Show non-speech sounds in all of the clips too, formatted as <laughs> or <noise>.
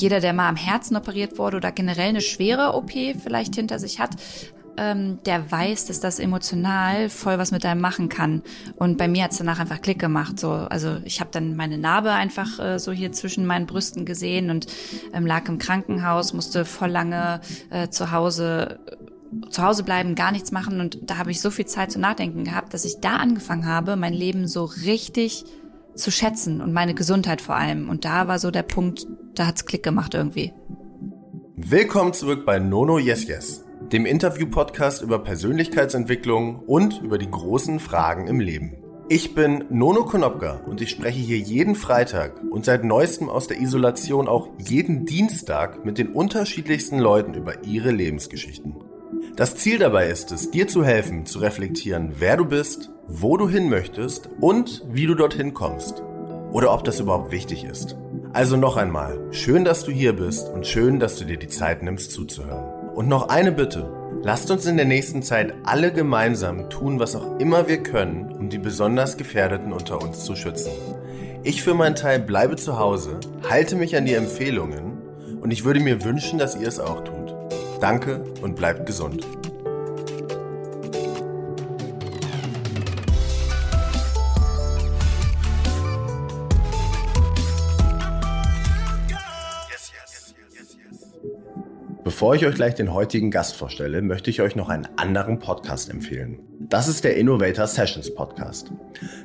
jeder, der mal am Herzen operiert wurde oder generell eine schwere OP vielleicht hinter sich hat, ähm, der weiß, dass das emotional voll was mit einem machen kann. Und bei mir hat's danach einfach Klick gemacht. So, also ich habe dann meine Narbe einfach äh, so hier zwischen meinen Brüsten gesehen und ähm, lag im Krankenhaus, musste voll lange äh, zu Hause zu Hause bleiben, gar nichts machen und da habe ich so viel Zeit zu nachdenken gehabt, dass ich da angefangen habe, mein Leben so richtig zu schätzen und meine Gesundheit vor allem. Und da war so der Punkt, da hat's Klick gemacht irgendwie. Willkommen zurück bei Nono Yes Yes dem Interview-Podcast über Persönlichkeitsentwicklung und über die großen Fragen im Leben. Ich bin Nono Konopka und ich spreche hier jeden Freitag und seit neuestem aus der Isolation auch jeden Dienstag mit den unterschiedlichsten Leuten über ihre Lebensgeschichten. Das Ziel dabei ist es, dir zu helfen, zu reflektieren, wer du bist, wo du hin möchtest und wie du dorthin kommst. Oder ob das überhaupt wichtig ist. Also noch einmal, schön, dass du hier bist und schön, dass du dir die Zeit nimmst zuzuhören. Und noch eine Bitte. Lasst uns in der nächsten Zeit alle gemeinsam tun, was auch immer wir können, um die besonders Gefährdeten unter uns zu schützen. Ich für meinen Teil bleibe zu Hause, halte mich an die Empfehlungen und ich würde mir wünschen, dass ihr es auch tut. Danke und bleibt gesund. Bevor ich euch gleich den heutigen Gast vorstelle, möchte ich euch noch einen anderen Podcast empfehlen. Das ist der Innovator Sessions Podcast.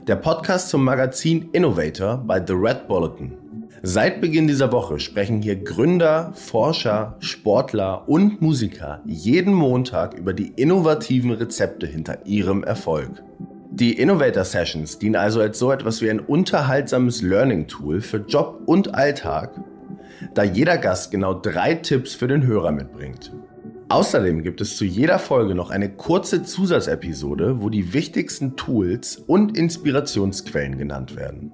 Der Podcast zum Magazin Innovator bei The Red Bulletin. Seit Beginn dieser Woche sprechen hier Gründer, Forscher, Sportler und Musiker jeden Montag über die innovativen Rezepte hinter ihrem Erfolg. Die Innovator Sessions dienen also als so etwas wie ein unterhaltsames Learning-Tool für Job und Alltag da jeder Gast genau drei Tipps für den Hörer mitbringt. Außerdem gibt es zu jeder Folge noch eine kurze Zusatzepisode, wo die wichtigsten Tools und Inspirationsquellen genannt werden.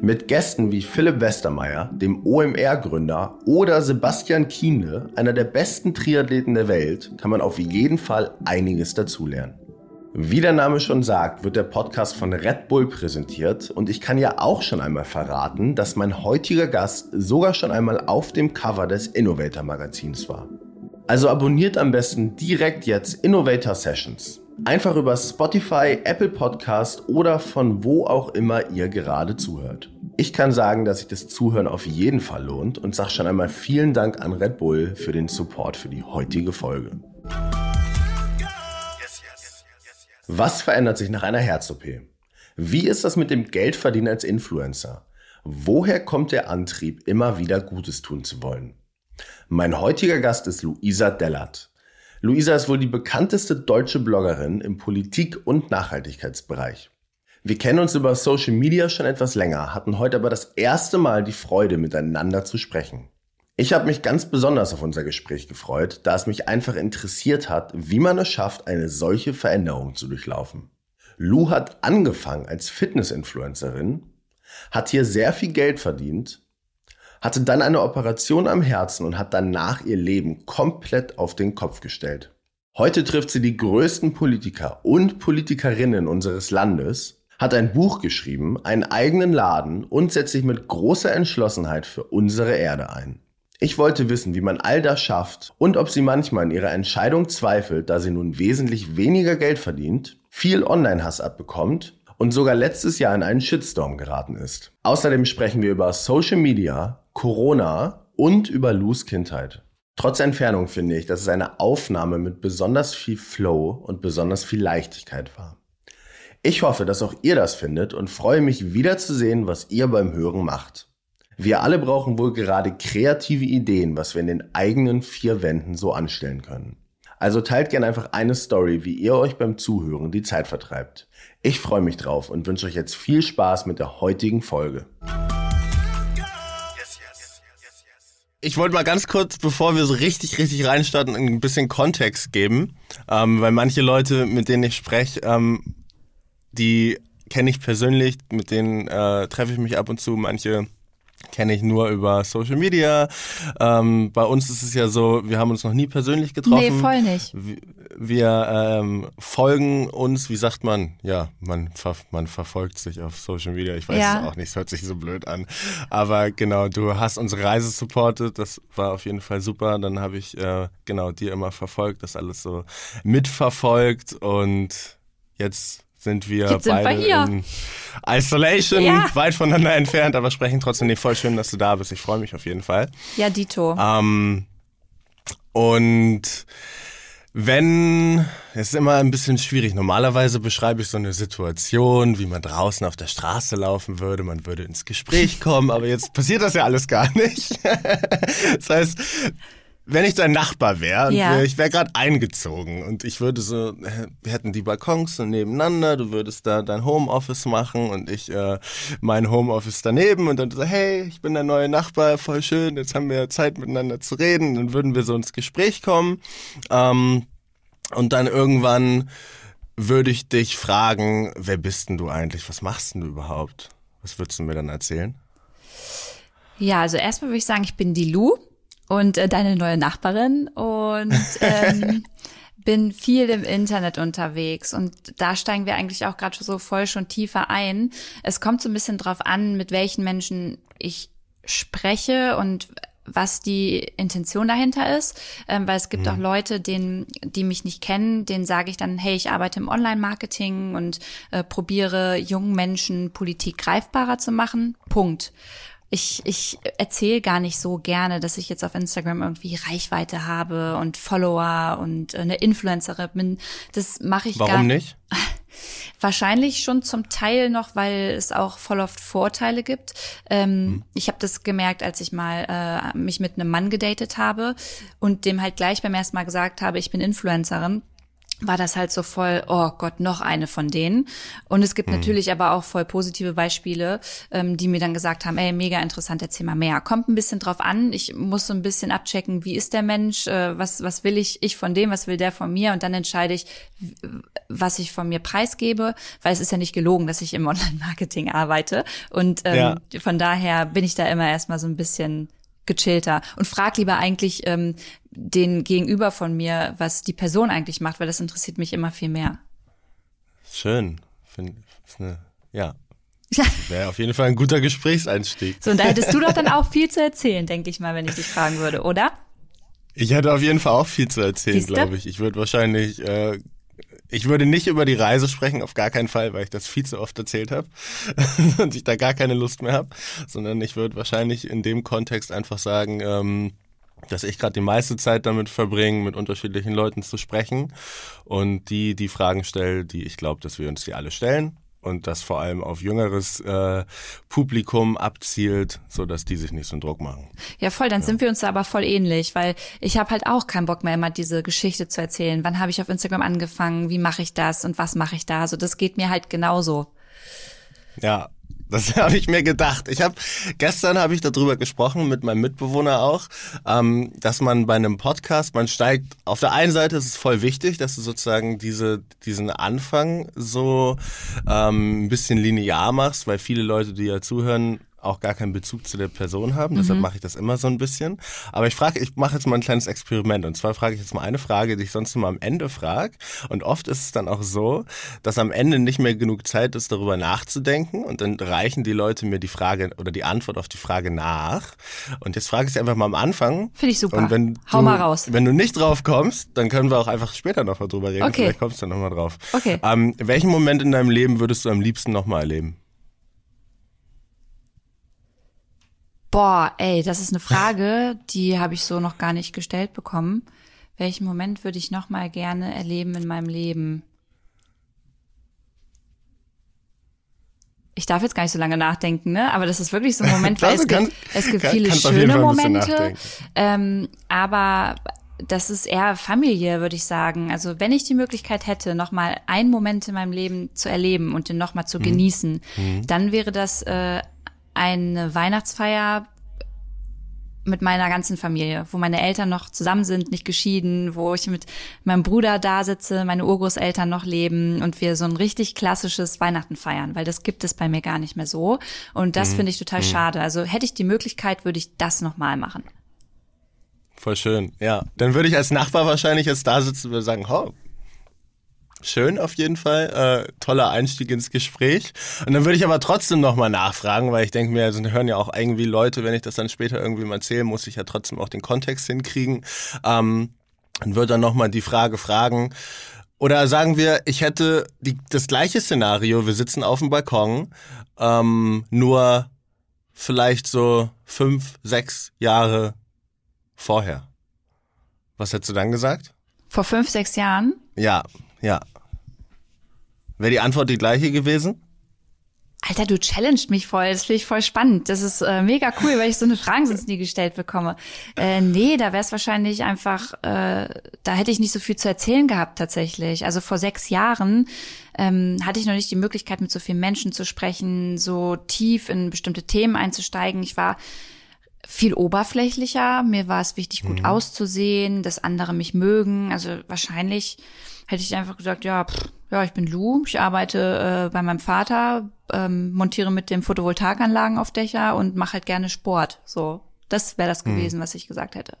Mit Gästen wie Philipp Westermeier, dem OMR-Gründer, oder Sebastian Kienle, einer der besten Triathleten der Welt, kann man auf jeden Fall einiges dazulernen. Wie der Name schon sagt, wird der Podcast von Red Bull präsentiert und ich kann ja auch schon einmal verraten, dass mein heutiger Gast sogar schon einmal auf dem Cover des Innovator Magazins war. Also abonniert am besten direkt jetzt Innovator Sessions. Einfach über Spotify, Apple Podcast oder von wo auch immer ihr gerade zuhört. Ich kann sagen, dass sich das Zuhören auf jeden Fall lohnt und sage schon einmal vielen Dank an Red Bull für den Support für die heutige Folge. Was verändert sich nach einer Herz-OP? Wie ist das mit dem Geldverdienen als Influencer? Woher kommt der Antrieb, immer wieder Gutes tun zu wollen? Mein heutiger Gast ist Luisa Dellert. Luisa ist wohl die bekannteste deutsche Bloggerin im Politik- und Nachhaltigkeitsbereich. Wir kennen uns über Social Media schon etwas länger, hatten heute aber das erste Mal die Freude, miteinander zu sprechen. Ich habe mich ganz besonders auf unser Gespräch gefreut, da es mich einfach interessiert hat, wie man es schafft, eine solche Veränderung zu durchlaufen. Lou hat angefangen als Fitness-Influencerin, hat hier sehr viel Geld verdient, hatte dann eine Operation am Herzen und hat danach ihr Leben komplett auf den Kopf gestellt. Heute trifft sie die größten Politiker und Politikerinnen unseres Landes, hat ein Buch geschrieben, einen eigenen Laden und setzt sich mit großer Entschlossenheit für unsere Erde ein. Ich wollte wissen, wie man all das schafft und ob sie manchmal in ihrer Entscheidung zweifelt, da sie nun wesentlich weniger Geld verdient, viel Online-Hass abbekommt und sogar letztes Jahr in einen Shitstorm geraten ist. Außerdem sprechen wir über Social Media, Corona und über Lus Kindheit. Trotz Entfernung finde ich, dass es eine Aufnahme mit besonders viel Flow und besonders viel Leichtigkeit war. Ich hoffe, dass auch ihr das findet und freue mich wieder zu sehen, was ihr beim Hören macht. Wir alle brauchen wohl gerade kreative Ideen, was wir in den eigenen vier Wänden so anstellen können. Also teilt gerne einfach eine Story, wie ihr euch beim Zuhören die Zeit vertreibt. Ich freue mich drauf und wünsche euch jetzt viel Spaß mit der heutigen Folge. Ich wollte mal ganz kurz, bevor wir so richtig, richtig reinstarten, ein bisschen Kontext geben, ähm, weil manche Leute, mit denen ich spreche, ähm, die kenne ich persönlich, mit denen äh, treffe ich mich ab und zu, manche kenne ich nur über Social Media. Ähm, bei uns ist es ja so, wir haben uns noch nie persönlich getroffen. Nee, voll nicht. Wir ähm, folgen uns, wie sagt man? Ja, man, ver man verfolgt sich auf Social Media. Ich weiß ja. es auch nicht, es hört sich so blöd an. Aber genau, du hast unsere Reise supportet, das war auf jeden Fall super. Dann habe ich äh, genau dir immer verfolgt, das alles so mitverfolgt und jetzt sind wir Jetzt beide sind wir in Isolation, ja. weit voneinander entfernt, aber sprechen trotzdem nicht voll schön, dass du da bist. Ich freue mich auf jeden Fall. Ja, Dito. Ähm, und wenn, es ist immer ein bisschen schwierig. Normalerweise beschreibe ich so eine Situation, wie man draußen auf der Straße laufen würde. Man würde ins Gespräch kommen, aber jetzt passiert das ja alles gar nicht. <laughs> das heißt, wenn ich dein Nachbar wäre, ja. ich wäre gerade eingezogen und ich würde so, wir hätten die Balkons so nebeneinander, du würdest da dein Homeoffice machen und ich äh, mein Homeoffice daneben und dann so, hey, ich bin der neue Nachbar, voll schön, jetzt haben wir Zeit miteinander zu reden, dann würden wir so ins Gespräch kommen ähm, und dann irgendwann würde ich dich fragen, wer bist denn du eigentlich, was machst denn du überhaupt? Was würdest du mir dann erzählen? Ja, also erstmal würde ich sagen, ich bin die Lu und äh, deine neue Nachbarin und ähm, <laughs> bin viel im Internet unterwegs und da steigen wir eigentlich auch gerade so voll schon tiefer ein. Es kommt so ein bisschen drauf an, mit welchen Menschen ich spreche und was die Intention dahinter ist, ähm, weil es gibt mhm. auch Leute, denen, die mich nicht kennen, denen sage ich dann, hey, ich arbeite im Online-Marketing und äh, probiere jungen Menschen Politik greifbarer zu machen. Punkt ich, ich erzähle gar nicht so gerne, dass ich jetzt auf Instagram irgendwie Reichweite habe und Follower und eine Influencerin bin. Das mache ich Warum gar nicht. <laughs> Wahrscheinlich schon zum Teil noch, weil es auch voll oft Vorteile gibt. Ähm, hm. Ich habe das gemerkt, als ich mal äh, mich mit einem Mann gedatet habe und dem halt gleich beim ersten Mal gesagt habe, ich bin Influencerin war das halt so voll, oh Gott, noch eine von denen. Und es gibt mhm. natürlich aber auch voll positive Beispiele, ähm, die mir dann gesagt haben, ey, mega interessant, erzähl mal mehr. Kommt ein bisschen drauf an. Ich muss so ein bisschen abchecken, wie ist der Mensch, äh, was, was will ich, ich von dem, was will der von mir? Und dann entscheide ich, was ich von mir preisgebe, weil es ist ja nicht gelogen, dass ich im <laughs> Online-Marketing arbeite. Und ähm, ja. von daher bin ich da immer erstmal so ein bisschen gechillter und frag lieber eigentlich ähm, den Gegenüber von mir, was die Person eigentlich macht, weil das interessiert mich immer viel mehr. Schön. Find, eine, ja. <laughs> Wäre auf jeden Fall ein guter Gesprächseinstieg. So, und da hättest du doch dann auch viel zu erzählen, denke ich mal, wenn ich dich fragen würde, oder? Ich hätte auf jeden Fall auch viel zu erzählen, glaube ich. Ich würde wahrscheinlich äh, ich würde nicht über die Reise sprechen, auf gar keinen Fall, weil ich das viel zu oft erzählt habe <laughs> und ich da gar keine Lust mehr habe, sondern ich würde wahrscheinlich in dem Kontext einfach sagen, ähm, dass ich gerade die meiste Zeit damit verbringe, mit unterschiedlichen Leuten zu sprechen und die die Fragen stelle, die ich glaube, dass wir uns die alle stellen und das vor allem auf jüngeres äh, Publikum abzielt, so dass die sich nicht so einen Druck machen. Ja, voll, dann ja. sind wir uns da aber voll ähnlich, weil ich habe halt auch keinen Bock mehr immer diese Geschichte zu erzählen. Wann habe ich auf Instagram angefangen? Wie mache ich das und was mache ich da? Also das geht mir halt genauso. Ja, das <laughs> habe ich mir gedacht. Ich habe gestern habe ich darüber gesprochen mit meinem Mitbewohner auch, ähm, dass man bei einem Podcast, man steigt auf der einen Seite ist es voll wichtig, dass du sozusagen diese diesen Anfang so ähm, ein bisschen linear machst, weil viele Leute, die ja zuhören, auch gar keinen Bezug zu der Person haben. Mhm. Deshalb mache ich das immer so ein bisschen. Aber ich frage, ich mache jetzt mal ein kleines Experiment. Und zwar frage ich jetzt mal eine Frage, die ich sonst immer am Ende frage. Und oft ist es dann auch so, dass am Ende nicht mehr genug Zeit ist, darüber nachzudenken. Und dann reichen die Leute mir die Frage oder die Antwort auf die Frage nach. Und jetzt frage ich sie einfach mal am Anfang. Finde ich super. Und wenn Hau du, mal raus. Wenn du nicht drauf kommst, dann können wir auch einfach später noch mal drüber reden. Okay. Vielleicht kommst du dann noch mal drauf. Okay. Ähm, welchen Moment in deinem Leben würdest du am liebsten noch mal erleben? Boah, ey, das ist eine Frage, die habe ich so noch gar nicht gestellt bekommen. Welchen Moment würde ich noch mal gerne erleben in meinem Leben? Ich darf jetzt gar nicht so lange nachdenken, ne? Aber das ist wirklich so ein Moment, <laughs> weil es, kann, gibt, es gibt kann, viele schöne Momente. Ähm, aber das ist eher Familie, würde ich sagen. Also wenn ich die Möglichkeit hätte, noch mal einen Moment in meinem Leben zu erleben und den noch mal zu mhm. genießen, mhm. dann wäre das äh, eine Weihnachtsfeier mit meiner ganzen Familie, wo meine Eltern noch zusammen sind, nicht geschieden, wo ich mit meinem Bruder da sitze, meine Urgroßeltern noch leben und wir so ein richtig klassisches Weihnachten feiern, weil das gibt es bei mir gar nicht mehr so. Und das mhm. finde ich total mhm. schade. Also hätte ich die Möglichkeit, würde ich das nochmal machen. Voll schön, ja. Dann würde ich als Nachbar wahrscheinlich jetzt da sitzen und sagen, oh, Schön auf jeden Fall. Äh, toller Einstieg ins Gespräch. Und dann würde ich aber trotzdem nochmal nachfragen, weil ich denke mir, also hören ja auch irgendwie Leute, wenn ich das dann später irgendwie mal erzähle, muss ich ja trotzdem auch den Kontext hinkriegen. Ähm, und würde dann nochmal die Frage fragen. Oder sagen wir, ich hätte die, das gleiche Szenario, wir sitzen auf dem Balkon, ähm, nur vielleicht so fünf, sechs Jahre vorher. Was hättest du dann gesagt? Vor fünf, sechs Jahren? Ja, ja. Wäre die Antwort die gleiche gewesen? Alter, du challenged mich voll. Das finde ich voll spannend. Das ist äh, mega cool, weil ich so eine Frage sonst nie gestellt bekomme. Äh, nee, da wäre es wahrscheinlich einfach, äh, da hätte ich nicht so viel zu erzählen gehabt tatsächlich. Also vor sechs Jahren ähm, hatte ich noch nicht die Möglichkeit, mit so vielen Menschen zu sprechen, so tief in bestimmte Themen einzusteigen. Ich war viel oberflächlicher. Mir war es wichtig, gut mhm. auszusehen, dass andere mich mögen. Also wahrscheinlich hätte ich einfach gesagt, ja, pff, ja, ich bin Lou, ich arbeite äh, bei meinem Vater, ähm, montiere mit dem Photovoltaikanlagen auf Dächer und mache halt gerne Sport. So, das wäre das hm. gewesen, hm. was ich gesagt hätte.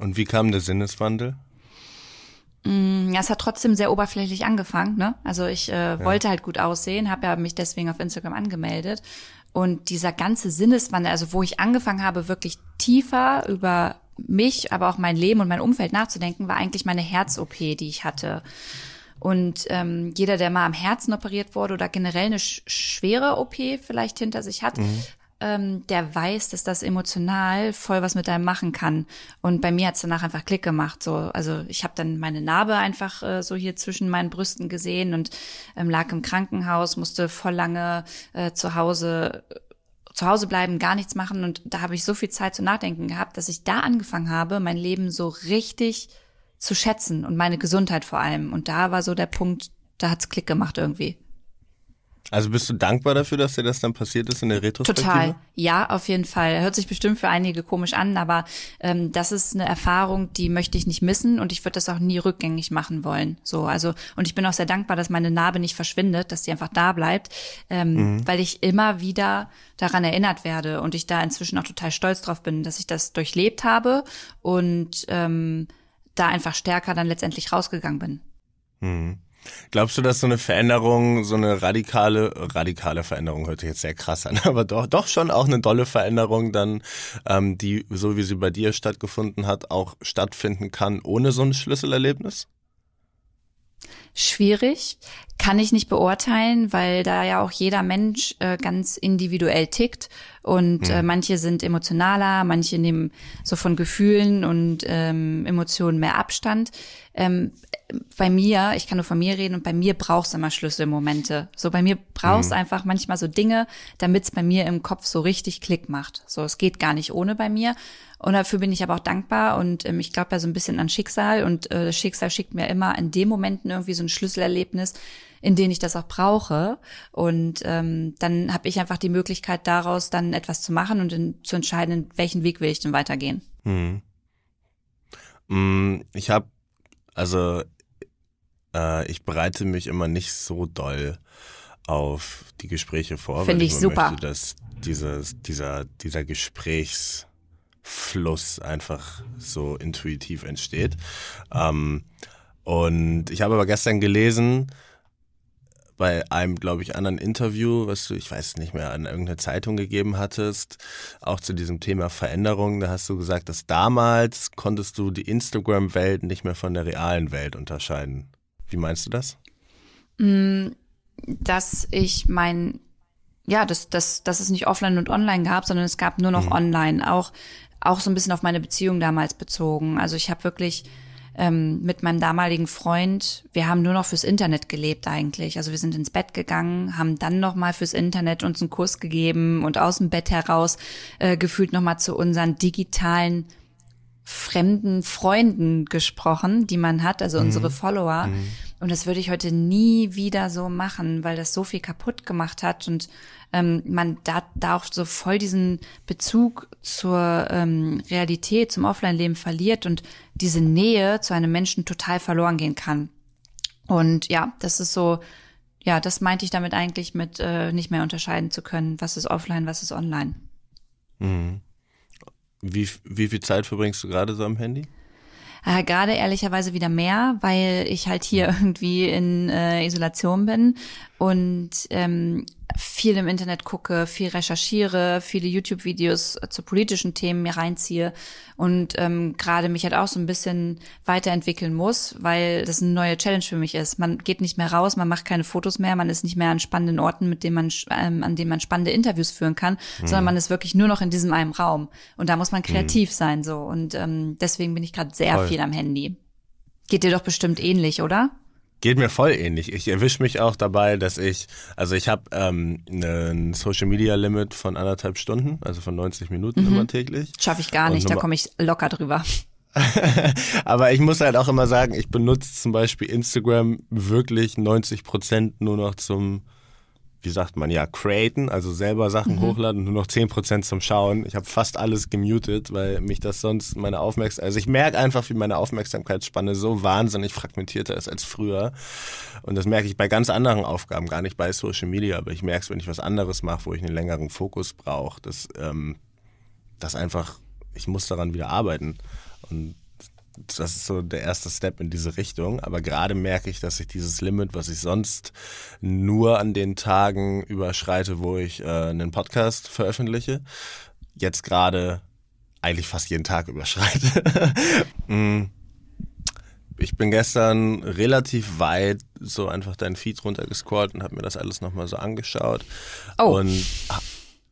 Und wie kam der Sinneswandel? Mm, ja, es hat trotzdem sehr oberflächlich angefangen. Ne? Also ich äh, ja. wollte halt gut aussehen, habe ja mich deswegen auf Instagram angemeldet. Und dieser ganze Sinneswandel, also wo ich angefangen habe, wirklich tiefer über mich, aber auch mein Leben und mein Umfeld nachzudenken, war eigentlich meine Herz-OP, die ich hatte. Und ähm, jeder, der mal am Herzen operiert wurde oder generell eine sch schwere OP vielleicht hinter sich hat, mhm. ähm, der weiß, dass das emotional voll was mit einem machen kann. Und bei mir hat's danach einfach Klick gemacht. So, also ich habe dann meine Narbe einfach äh, so hier zwischen meinen Brüsten gesehen und ähm, lag im Krankenhaus, musste voll lange äh, zu Hause zu Hause bleiben, gar nichts machen. Und da habe ich so viel Zeit zu nachdenken gehabt, dass ich da angefangen habe, mein Leben so richtig zu schätzen und meine Gesundheit vor allem. Und da war so der Punkt, da hat's Klick gemacht irgendwie. Also bist du dankbar dafür, dass dir das dann passiert ist in der Retrospektive? Total, ja, auf jeden Fall. Hört sich bestimmt für einige komisch an, aber ähm, das ist eine Erfahrung, die möchte ich nicht missen und ich würde das auch nie rückgängig machen wollen. So, also und ich bin auch sehr dankbar, dass meine Narbe nicht verschwindet, dass die einfach da bleibt, ähm, mhm. weil ich immer wieder daran erinnert werde und ich da inzwischen auch total stolz drauf bin, dass ich das durchlebt habe und ähm, da einfach stärker dann letztendlich rausgegangen bin. Mhm. Glaubst du, dass so eine Veränderung, so eine radikale, radikale Veränderung hört sich jetzt sehr krass an, <laughs> aber doch, doch schon auch eine dolle Veränderung dann, ähm, die, so wie sie bei dir stattgefunden hat, auch stattfinden kann ohne so ein Schlüsselerlebnis? Schwierig, kann ich nicht beurteilen, weil da ja auch jeder Mensch äh, ganz individuell tickt und äh, manche sind emotionaler, manche nehmen so von Gefühlen und ähm, Emotionen mehr Abstand. Ähm, bei mir, ich kann nur von mir reden und bei mir brauchst du immer Schlüsselmomente. So bei mir brauchst mhm. einfach manchmal so Dinge, damit es bei mir im Kopf so richtig Klick macht. So, es geht gar nicht ohne bei mir. Und dafür bin ich aber auch dankbar und ähm, ich glaube ja so ein bisschen an Schicksal und äh, das Schicksal schickt mir immer in dem Momenten irgendwie so ein Schlüsselerlebnis, in denen ich das auch brauche. Und ähm, dann habe ich einfach die Möglichkeit daraus dann etwas zu machen und in, zu entscheiden, in welchen Weg will ich denn weitergehen. Mhm. Ich habe also äh, ich bereite mich immer nicht so doll auf die Gespräche vor. Finde ich, ich super. Möchte, dass dieses, dieser, dieser Gesprächsfluss einfach so intuitiv entsteht. Ähm, und ich habe aber gestern gelesen, bei einem, glaube ich, anderen Interview, was du, ich weiß nicht mehr, an irgendeine Zeitung gegeben hattest, auch zu diesem Thema Veränderung, da hast du gesagt, dass damals konntest du die Instagram-Welt nicht mehr von der realen Welt unterscheiden. Wie meinst du das? Mm, dass ich mein, ja, dass, dass, dass es nicht offline und online gab, sondern es gab nur noch mhm. online. Auch, auch so ein bisschen auf meine Beziehung damals bezogen. Also ich habe wirklich ähm, mit meinem damaligen Freund, wir haben nur noch fürs Internet gelebt eigentlich. Also wir sind ins Bett gegangen, haben dann noch mal fürs Internet uns einen Kurs gegeben und aus dem Bett heraus äh, gefühlt noch mal zu unseren digitalen fremden Freunden gesprochen, die man hat, also mhm. unsere Follower. Mhm. und das würde ich heute nie wieder so machen, weil das so viel kaputt gemacht hat und ähm, man da, da auch so voll diesen Bezug zur ähm, Realität, zum Offline-Leben verliert und diese Nähe zu einem Menschen total verloren gehen kann. Und ja, das ist so, ja, das meinte ich damit eigentlich mit äh, nicht mehr unterscheiden zu können, was ist offline, was ist online. Mhm. Wie, wie viel Zeit verbringst du gerade so am Handy? Äh, Gerade ehrlicherweise wieder mehr, weil ich halt hier <laughs> irgendwie in äh, Isolation bin und ähm, viel im Internet gucke, viel recherchiere, viele YouTube-Videos zu politischen Themen mir reinziehe und ähm, gerade mich halt auch so ein bisschen weiterentwickeln muss, weil das eine neue Challenge für mich ist. Man geht nicht mehr raus, man macht keine Fotos mehr, man ist nicht mehr an spannenden Orten, mit denen man ähm, an denen man spannende Interviews führen kann, mhm. sondern man ist wirklich nur noch in diesem einen Raum und da muss man kreativ mhm. sein so und ähm, deswegen bin ich gerade sehr Voll. viel am Handy. Geht dir doch bestimmt ähnlich, oder? Geht mir voll ähnlich. Ich erwische mich auch dabei, dass ich, also ich habe ähm, ein Social Media Limit von anderthalb Stunden, also von 90 Minuten mhm. immer täglich. Schaffe ich gar nicht, da komme ich locker drüber. <laughs> Aber ich muss halt auch immer sagen, ich benutze zum Beispiel Instagram wirklich 90 Prozent nur noch zum wie sagt man ja, createn, also selber Sachen mhm. hochladen, nur noch 10% zum Schauen. Ich habe fast alles gemutet, weil mich das sonst meine Aufmerksamkeit, also ich merke einfach, wie meine Aufmerksamkeitsspanne so wahnsinnig fragmentierter ist als früher. Und das merke ich bei ganz anderen Aufgaben, gar nicht bei Social Media, aber ich merke es, wenn ich was anderes mache, wo ich einen längeren Fokus brauche, dass ähm, das einfach, ich muss daran wieder arbeiten. Und das ist so der erste Step in diese Richtung. Aber gerade merke ich, dass ich dieses Limit, was ich sonst nur an den Tagen überschreite, wo ich äh, einen Podcast veröffentliche, jetzt gerade eigentlich fast jeden Tag überschreite. <laughs> Mm. ich bin gestern relativ weit so einfach deinen Feed runtergescrollt und habe mir das alles nochmal so angeschaut. Oh. Und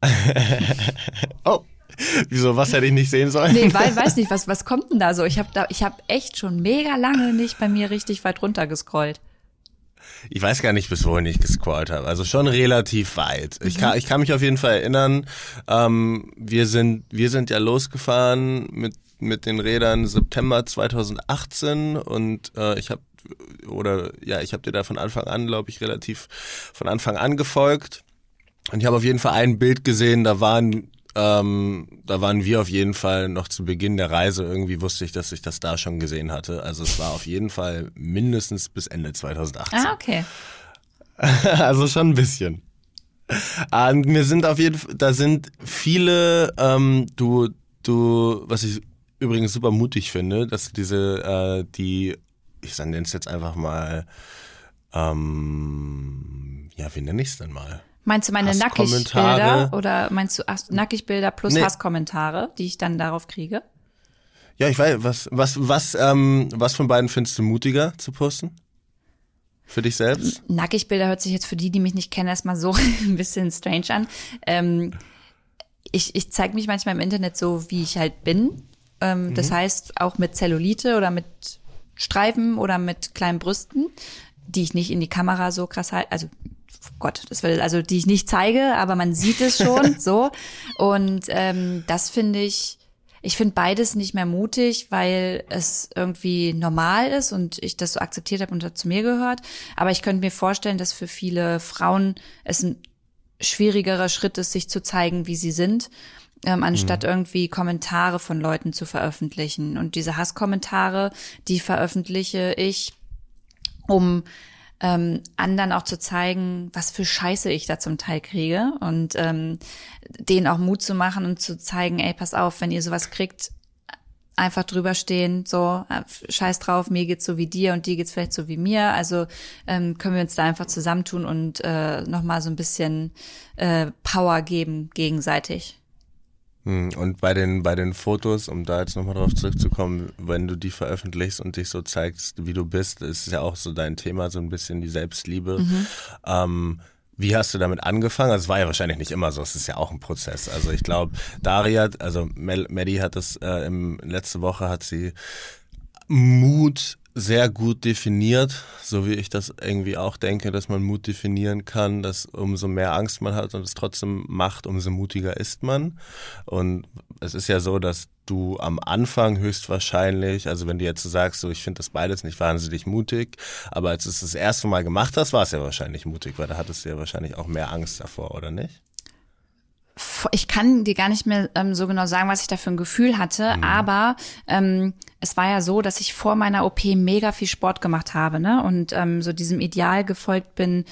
<laughs> oh, <laughs> Wieso, was hätte ich nicht sehen sollen? Nee, weil, weiß nicht, was, was kommt denn da so? Ich habe da, ich habe echt schon mega lange nicht bei mir richtig weit runter gescrollt. Ich weiß gar nicht, bis wohin ich gescrollt habe. Also schon relativ weit. Mhm. Ich, kann, ich kann mich auf jeden Fall erinnern, ähm, wir, sind, wir sind ja losgefahren mit, mit den Rädern September 2018 und äh, ich habe oder ja, ich habe dir da von Anfang an, glaube ich, relativ von Anfang an gefolgt. Und ich habe auf jeden Fall ein Bild gesehen, da waren ähm, da waren wir auf jeden Fall noch zu Beginn der Reise. Irgendwie wusste ich, dass ich das da schon gesehen hatte. Also es war auf jeden Fall mindestens bis Ende 2018. Ah, okay. <laughs> also schon ein bisschen. Und mir sind auf jeden Fall, da sind viele, ähm, du, du, was ich übrigens super mutig finde, dass diese, äh, die, ich nenne es jetzt einfach mal, ähm, ja, wie nenne ich es denn mal? Meinst du meine Nackigbilder oder meinst du Nackigbilder plus nee. Hasskommentare, die ich dann darauf kriege? Ja, ich weiß, was, was, was, ähm, was von beiden findest du mutiger zu posten? Für dich selbst? Nackigbilder hört sich jetzt für die, die mich nicht kennen, erstmal so <laughs> ein bisschen strange an. Ähm, ich ich zeige mich manchmal im Internet so, wie ich halt bin. Ähm, mhm. Das heißt, auch mit Zellulite oder mit Streifen oder mit kleinen Brüsten, die ich nicht in die Kamera so krass halte. Also Gott, das will, also die ich nicht zeige, aber man sieht es schon <laughs> so. Und ähm, das finde ich, ich finde beides nicht mehr mutig, weil es irgendwie normal ist und ich das so akzeptiert habe und das zu mir gehört. Aber ich könnte mir vorstellen, dass für viele Frauen es ein schwierigerer Schritt ist, sich zu zeigen, wie sie sind, ähm, anstatt mhm. irgendwie Kommentare von Leuten zu veröffentlichen. Und diese Hasskommentare, die veröffentliche ich, um ähm, anderen auch zu zeigen, was für Scheiße ich da zum Teil kriege und ähm, denen auch Mut zu machen und zu zeigen, ey, pass auf, wenn ihr sowas kriegt, einfach drüber stehen, so äh, scheiß drauf, mir geht's so wie dir und dir geht's vielleicht so wie mir. Also ähm, können wir uns da einfach zusammentun und äh, nochmal so ein bisschen äh, Power geben gegenseitig. Hm, und bei den, bei den Fotos, um da jetzt nochmal drauf zurückzukommen, wenn du die veröffentlichst und dich so zeigst, wie du bist, ist ja auch so dein Thema, so ein bisschen die Selbstliebe. Mhm. Ähm, wie hast du damit angefangen? Also es war ja wahrscheinlich nicht immer so, es ist ja auch ein Prozess. Also ich glaube, Daria, also Maddie hat das äh, im, letzte Woche hat sie Mut sehr gut definiert, so wie ich das irgendwie auch denke, dass man Mut definieren kann, dass umso mehr Angst man hat und es trotzdem macht, umso mutiger ist man. Und es ist ja so, dass du am Anfang höchstwahrscheinlich, also wenn du jetzt sagst, so ich finde das beides nicht wahnsinnig mutig, aber als du es das erste Mal gemacht hast, war es ja wahrscheinlich mutig, weil da hattest du ja wahrscheinlich auch mehr Angst davor, oder nicht? Ich kann dir gar nicht mehr ähm, so genau sagen, was ich da für ein Gefühl hatte, mhm. aber ähm, es war ja so, dass ich vor meiner OP mega viel Sport gemacht habe, ne? Und ähm, so diesem Ideal gefolgt bin,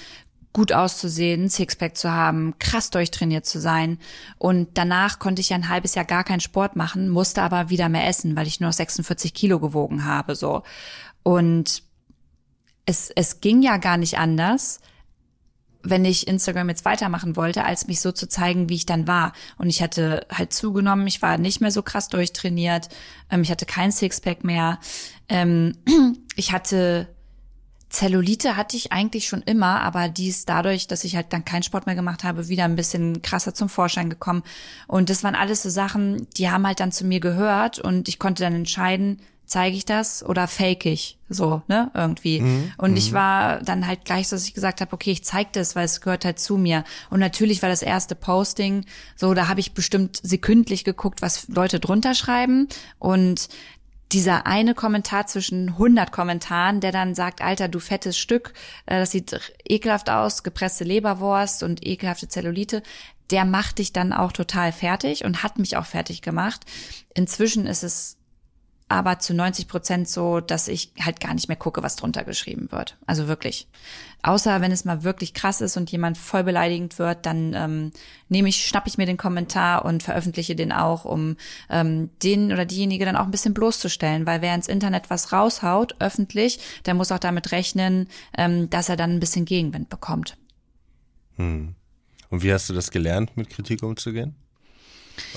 gut auszusehen, Sixpack zu haben, krass durchtrainiert zu sein. Und danach konnte ich ja ein halbes Jahr gar keinen Sport machen, musste aber wieder mehr essen, weil ich nur noch 46 Kilo gewogen habe, so. Und es, es ging ja gar nicht anders wenn ich Instagram jetzt weitermachen wollte, als mich so zu zeigen, wie ich dann war. Und ich hatte halt zugenommen, ich war nicht mehr so krass durchtrainiert, ähm, ich hatte kein Sixpack mehr, ähm, <clears throat> ich hatte Zellulite hatte ich eigentlich schon immer, aber die ist dadurch, dass ich halt dann keinen Sport mehr gemacht habe, wieder ein bisschen krasser zum Vorschein gekommen. Und das waren alles so Sachen, die haben halt dann zu mir gehört und ich konnte dann entscheiden, zeige ich das oder fake ich so, ne, irgendwie. Mhm. Und ich mhm. war dann halt gleich so, dass ich gesagt habe, okay, ich zeig das, weil es gehört halt zu mir. Und natürlich war das erste Posting so, da habe ich bestimmt sekündlich geguckt, was Leute drunter schreiben und dieser eine Kommentar zwischen 100 Kommentaren, der dann sagt, Alter, du fettes Stück, äh, das sieht ekelhaft aus, gepresste Leberwurst und ekelhafte Zellulite, der macht dich dann auch total fertig und hat mich auch fertig gemacht. Inzwischen ist es aber zu 90 Prozent so, dass ich halt gar nicht mehr gucke, was drunter geschrieben wird. Also wirklich. Außer wenn es mal wirklich krass ist und jemand voll beleidigend wird, dann ähm, nehme ich, schnapp ich mir den Kommentar und veröffentliche den auch, um ähm, den oder diejenige dann auch ein bisschen bloßzustellen. Weil wer ins Internet was raushaut, öffentlich, der muss auch damit rechnen, ähm, dass er dann ein bisschen Gegenwind bekommt. Hm. Und wie hast du das gelernt, mit Kritik umzugehen?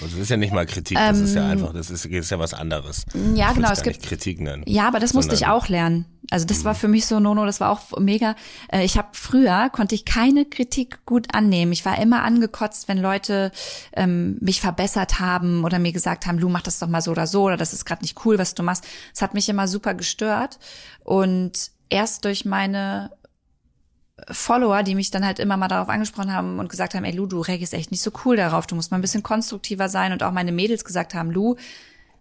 Also das ist ja nicht mal Kritik, das ähm, ist ja ähm, einfach, das ist, ist ja was anderes. Ja, genau, es gibt Kritik nennen. Ja, aber das musste ich auch lernen. Also das war mhm. für mich so Nono, das war auch mega. Äh, ich habe früher konnte ich keine Kritik gut annehmen. Ich war immer angekotzt, wenn Leute ähm, mich verbessert haben oder mir gesagt haben, Lu, mach das doch mal so oder so oder das ist gerade nicht cool, was du machst. Das hat mich immer super gestört und erst durch meine Follower, die mich dann halt immer mal darauf angesprochen haben und gesagt haben, ey Lu, du reagierst echt nicht so cool darauf, du musst mal ein bisschen konstruktiver sein und auch meine Mädels gesagt haben, Lu,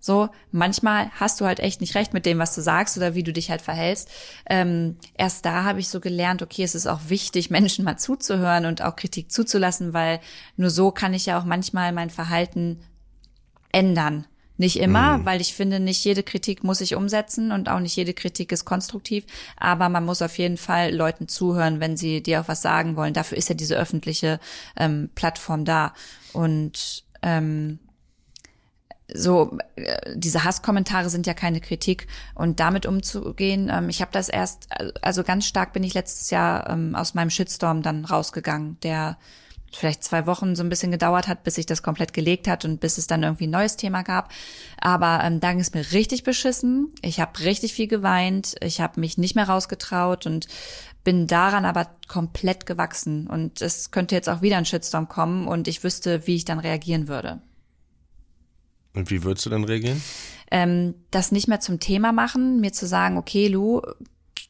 so, manchmal hast du halt echt nicht recht mit dem, was du sagst oder wie du dich halt verhältst. Ähm, erst da habe ich so gelernt, okay, es ist auch wichtig, <laughs> Menschen mal zuzuhören und auch Kritik zuzulassen, weil nur so kann ich ja auch manchmal mein Verhalten ändern. Nicht immer, mhm. weil ich finde, nicht jede Kritik muss ich umsetzen und auch nicht jede Kritik ist konstruktiv. Aber man muss auf jeden Fall Leuten zuhören, wenn sie dir auch was sagen wollen. Dafür ist ja diese öffentliche ähm, Plattform da. Und ähm, so äh, diese Hasskommentare sind ja keine Kritik und damit umzugehen. Ähm, ich habe das erst, also ganz stark bin ich letztes Jahr ähm, aus meinem Shitstorm dann rausgegangen, der vielleicht zwei Wochen so ein bisschen gedauert hat, bis sich das komplett gelegt hat und bis es dann irgendwie ein neues Thema gab. Aber ähm, da ging es mir richtig beschissen. Ich habe richtig viel geweint. Ich habe mich nicht mehr rausgetraut und bin daran aber komplett gewachsen. Und es könnte jetzt auch wieder ein Shitstorm kommen und ich wüsste, wie ich dann reagieren würde. Und wie würdest du dann reagieren? Ähm, das nicht mehr zum Thema machen, mir zu sagen, okay, Lu,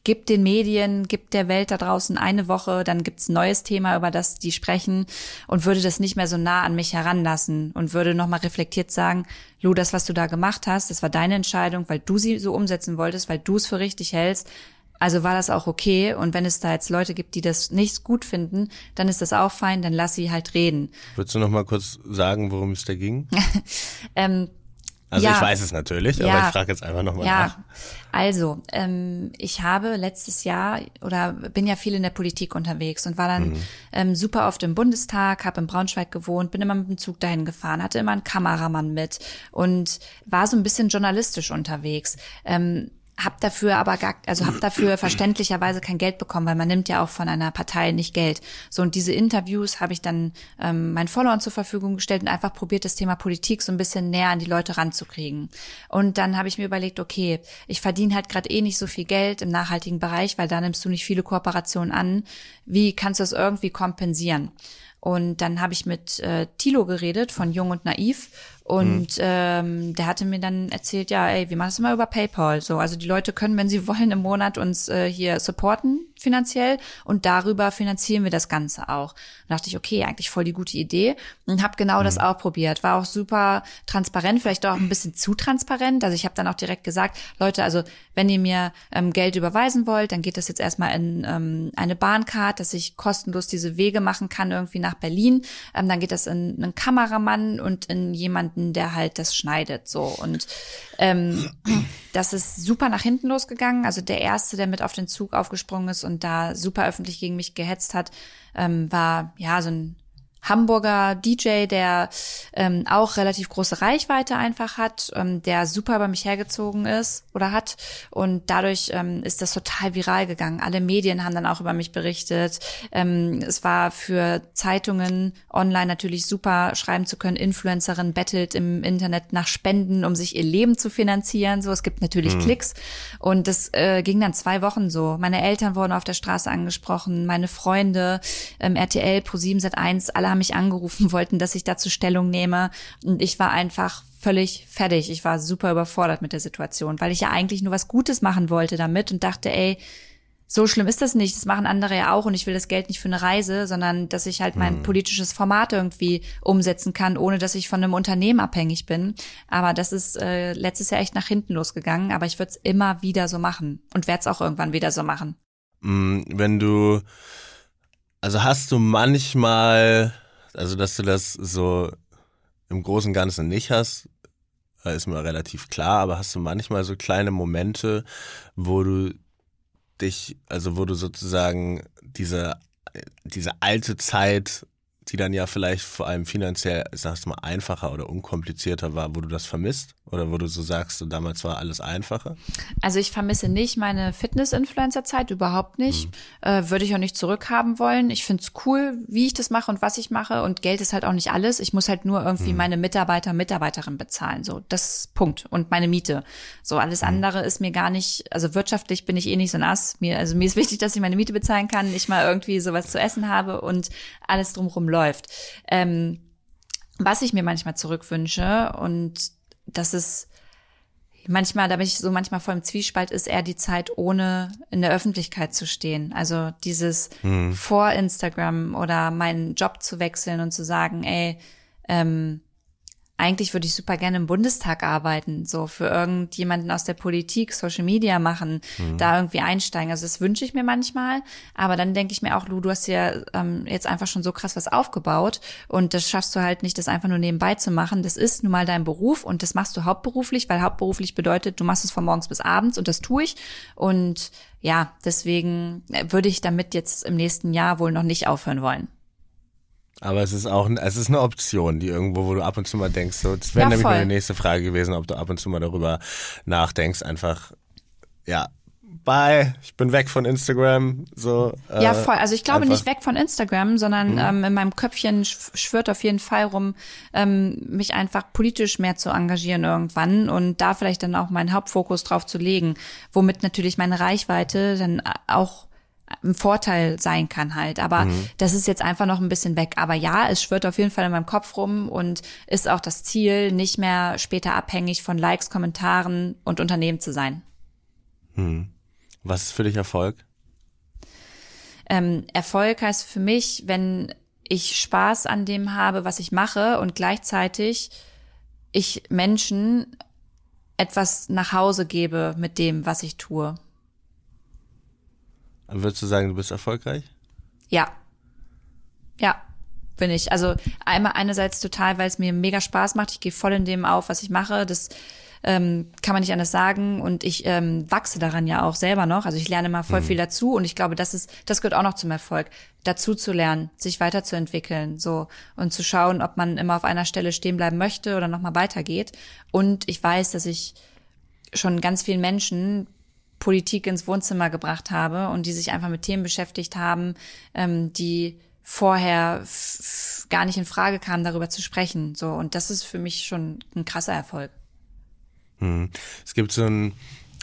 gib den Medien, gib der Welt da draußen eine Woche, dann gibt's ein neues Thema, über das die sprechen und würde das nicht mehr so nah an mich heranlassen und würde nochmal reflektiert sagen, Lu, das, was du da gemacht hast, das war deine Entscheidung, weil du sie so umsetzen wolltest, weil du es für richtig hältst. Also war das auch okay. Und wenn es da jetzt Leute gibt, die das nicht gut finden, dann ist das auch fein, dann lass sie halt reden. Würdest du noch mal kurz sagen, worum es da ging? <laughs> ähm, also ja, ich weiß es natürlich, ja, aber ich frage jetzt einfach nochmal ja. nach. Also, ähm, ich habe letztes Jahr oder bin ja viel in der Politik unterwegs und war dann mhm. ähm, super oft im Bundestag, habe in Braunschweig gewohnt, bin immer mit dem Zug dahin gefahren, hatte immer einen Kameramann mit und war so ein bisschen journalistisch unterwegs. Ähm, hab dafür aber gar, also hab dafür verständlicherweise kein Geld bekommen, weil man nimmt ja auch von einer Partei nicht Geld. So und diese Interviews habe ich dann ähm, meinen Followern zur Verfügung gestellt und einfach probiert, das Thema Politik so ein bisschen näher an die Leute ranzukriegen. Und dann habe ich mir überlegt, okay, ich verdiene halt gerade eh nicht so viel Geld im nachhaltigen Bereich, weil da nimmst du nicht viele Kooperationen an. Wie kannst du das irgendwie kompensieren? Und dann habe ich mit äh, Tilo geredet von Jung und Naiv Und mhm. ähm, der hatte mir dann erzählt, ja, ey, wir machen es immer über PayPal. So, also die Leute können, wenn sie wollen, im Monat uns äh, hier supporten finanziell und darüber finanzieren wir das Ganze auch. Da dachte ich, okay, eigentlich voll die gute Idee und habe genau mhm. das auch probiert. War auch super transparent, vielleicht auch ein bisschen zu transparent. Also ich habe dann auch direkt gesagt, Leute, also wenn ihr mir ähm, Geld überweisen wollt, dann geht das jetzt erstmal in ähm, eine Bahncard, dass ich kostenlos diese Wege machen kann irgendwie nach Berlin. Ähm, dann geht das in einen Kameramann und in jemanden, der halt das schneidet. So und ähm, das ist super nach hinten losgegangen. Also der erste, der mit auf den Zug aufgesprungen ist und da super öffentlich gegen mich gehetzt hat, ähm, war ja so ein Hamburger DJ, der ähm, auch relativ große Reichweite einfach hat, ähm, der super bei mich hergezogen ist oder hat. Und dadurch ähm, ist das total viral gegangen. Alle Medien haben dann auch über mich berichtet. Ähm, es war für Zeitungen online natürlich super schreiben zu können. Influencerin bettelt im Internet nach Spenden, um sich ihr Leben zu finanzieren. So, es gibt natürlich mhm. Klicks. Und das äh, ging dann zwei Wochen so. Meine Eltern wurden auf der Straße angesprochen, meine Freunde, ähm, RTL, Pro7 Sat1, alle haben mich angerufen, wollten, dass ich dazu Stellung nehme. Und ich war einfach völlig fertig. Ich war super überfordert mit der Situation, weil ich ja eigentlich nur was Gutes machen wollte damit und dachte, ey, so schlimm ist das nicht. Das machen andere ja auch und ich will das Geld nicht für eine Reise, sondern dass ich halt mein hm. politisches Format irgendwie umsetzen kann, ohne dass ich von einem Unternehmen abhängig bin. Aber das ist äh, letztes Jahr echt nach hinten losgegangen. Aber ich würde es immer wieder so machen und werde es auch irgendwann wieder so machen. Hm, wenn du, also hast du manchmal also, dass du das so im Großen und Ganzen nicht hast, äh, ist mir relativ klar, aber hast du manchmal so kleine Momente, wo du dich, also wo du sozusagen diese, diese alte Zeit die dann ja vielleicht vor allem finanziell, sagst du mal, einfacher oder unkomplizierter war, wo du das vermisst? Oder wo du so sagst, so damals war alles einfacher? Also ich vermisse nicht meine Fitness-Influencer-Zeit, überhaupt nicht. Mhm. Äh, würde ich auch nicht zurückhaben wollen. Ich finde es cool, wie ich das mache und was ich mache. Und Geld ist halt auch nicht alles. Ich muss halt nur irgendwie mhm. meine Mitarbeiter, Mitarbeiterin bezahlen. So, das Punkt. Und meine Miete. So, alles mhm. andere ist mir gar nicht, also wirtschaftlich bin ich eh nicht so nass. Mir, also mir ist <laughs> wichtig, dass ich meine Miete bezahlen kann, ich mal irgendwie sowas zu essen habe und alles drumherum läuft. Ähm, was ich mir manchmal zurückwünsche und das ist manchmal, da bin ich so manchmal voll im Zwiespalt, ist eher die Zeit, ohne in der Öffentlichkeit zu stehen. Also dieses hm. vor Instagram oder meinen Job zu wechseln und zu sagen, ey, ähm, eigentlich würde ich super gerne im Bundestag arbeiten, so für irgendjemanden aus der Politik, Social Media machen, mhm. da irgendwie einsteigen. Also das wünsche ich mir manchmal, aber dann denke ich mir auch, Lu, du hast ja ähm, jetzt einfach schon so krass was aufgebaut und das schaffst du halt nicht, das einfach nur nebenbei zu machen. Das ist nun mal dein Beruf und das machst du hauptberuflich, weil hauptberuflich bedeutet, du machst es von morgens bis abends und das tue ich und ja, deswegen würde ich damit jetzt im nächsten Jahr wohl noch nicht aufhören wollen. Aber es ist auch es ist eine Option, die irgendwo, wo du ab und zu mal denkst, so, das wäre ja, nämlich voll. meine nächste Frage gewesen, ob du ab und zu mal darüber nachdenkst, einfach, ja, bye, ich bin weg von Instagram. So, äh, ja, voll. Also ich glaube einfach. nicht weg von Instagram, sondern mhm. ähm, in meinem Köpfchen schwört auf jeden Fall rum, ähm, mich einfach politisch mehr zu engagieren irgendwann und da vielleicht dann auch meinen Hauptfokus drauf zu legen, womit natürlich meine Reichweite dann auch ein Vorteil sein kann halt. Aber mhm. das ist jetzt einfach noch ein bisschen weg. Aber ja, es schwirrt auf jeden Fall in meinem Kopf rum und ist auch das Ziel, nicht mehr später abhängig von Likes, Kommentaren und Unternehmen zu sein. Mhm. Was ist für dich Erfolg? Ähm, Erfolg heißt für mich, wenn ich Spaß an dem habe, was ich mache und gleichzeitig ich Menschen etwas nach Hause gebe mit dem, was ich tue. Würdest du sagen, du bist erfolgreich? Ja. Ja, bin ich. Also einmal einerseits total, weil es mir mega Spaß macht. Ich gehe voll in dem auf, was ich mache. Das ähm, kann man nicht anders sagen. Und ich ähm, wachse daran ja auch selber noch. Also ich lerne mal voll mhm. viel dazu. Und ich glaube, das ist, das gehört auch noch zum Erfolg, dazu zu lernen, sich weiterzuentwickeln, so und zu schauen, ob man immer auf einer Stelle stehen bleiben möchte oder nochmal weitergeht. Und ich weiß, dass ich schon ganz vielen Menschen Politik ins Wohnzimmer gebracht habe und die sich einfach mit Themen beschäftigt haben, ähm, die vorher gar nicht in Frage kamen, darüber zu sprechen. So und das ist für mich schon ein krasser Erfolg. Hm. Es gibt so ein,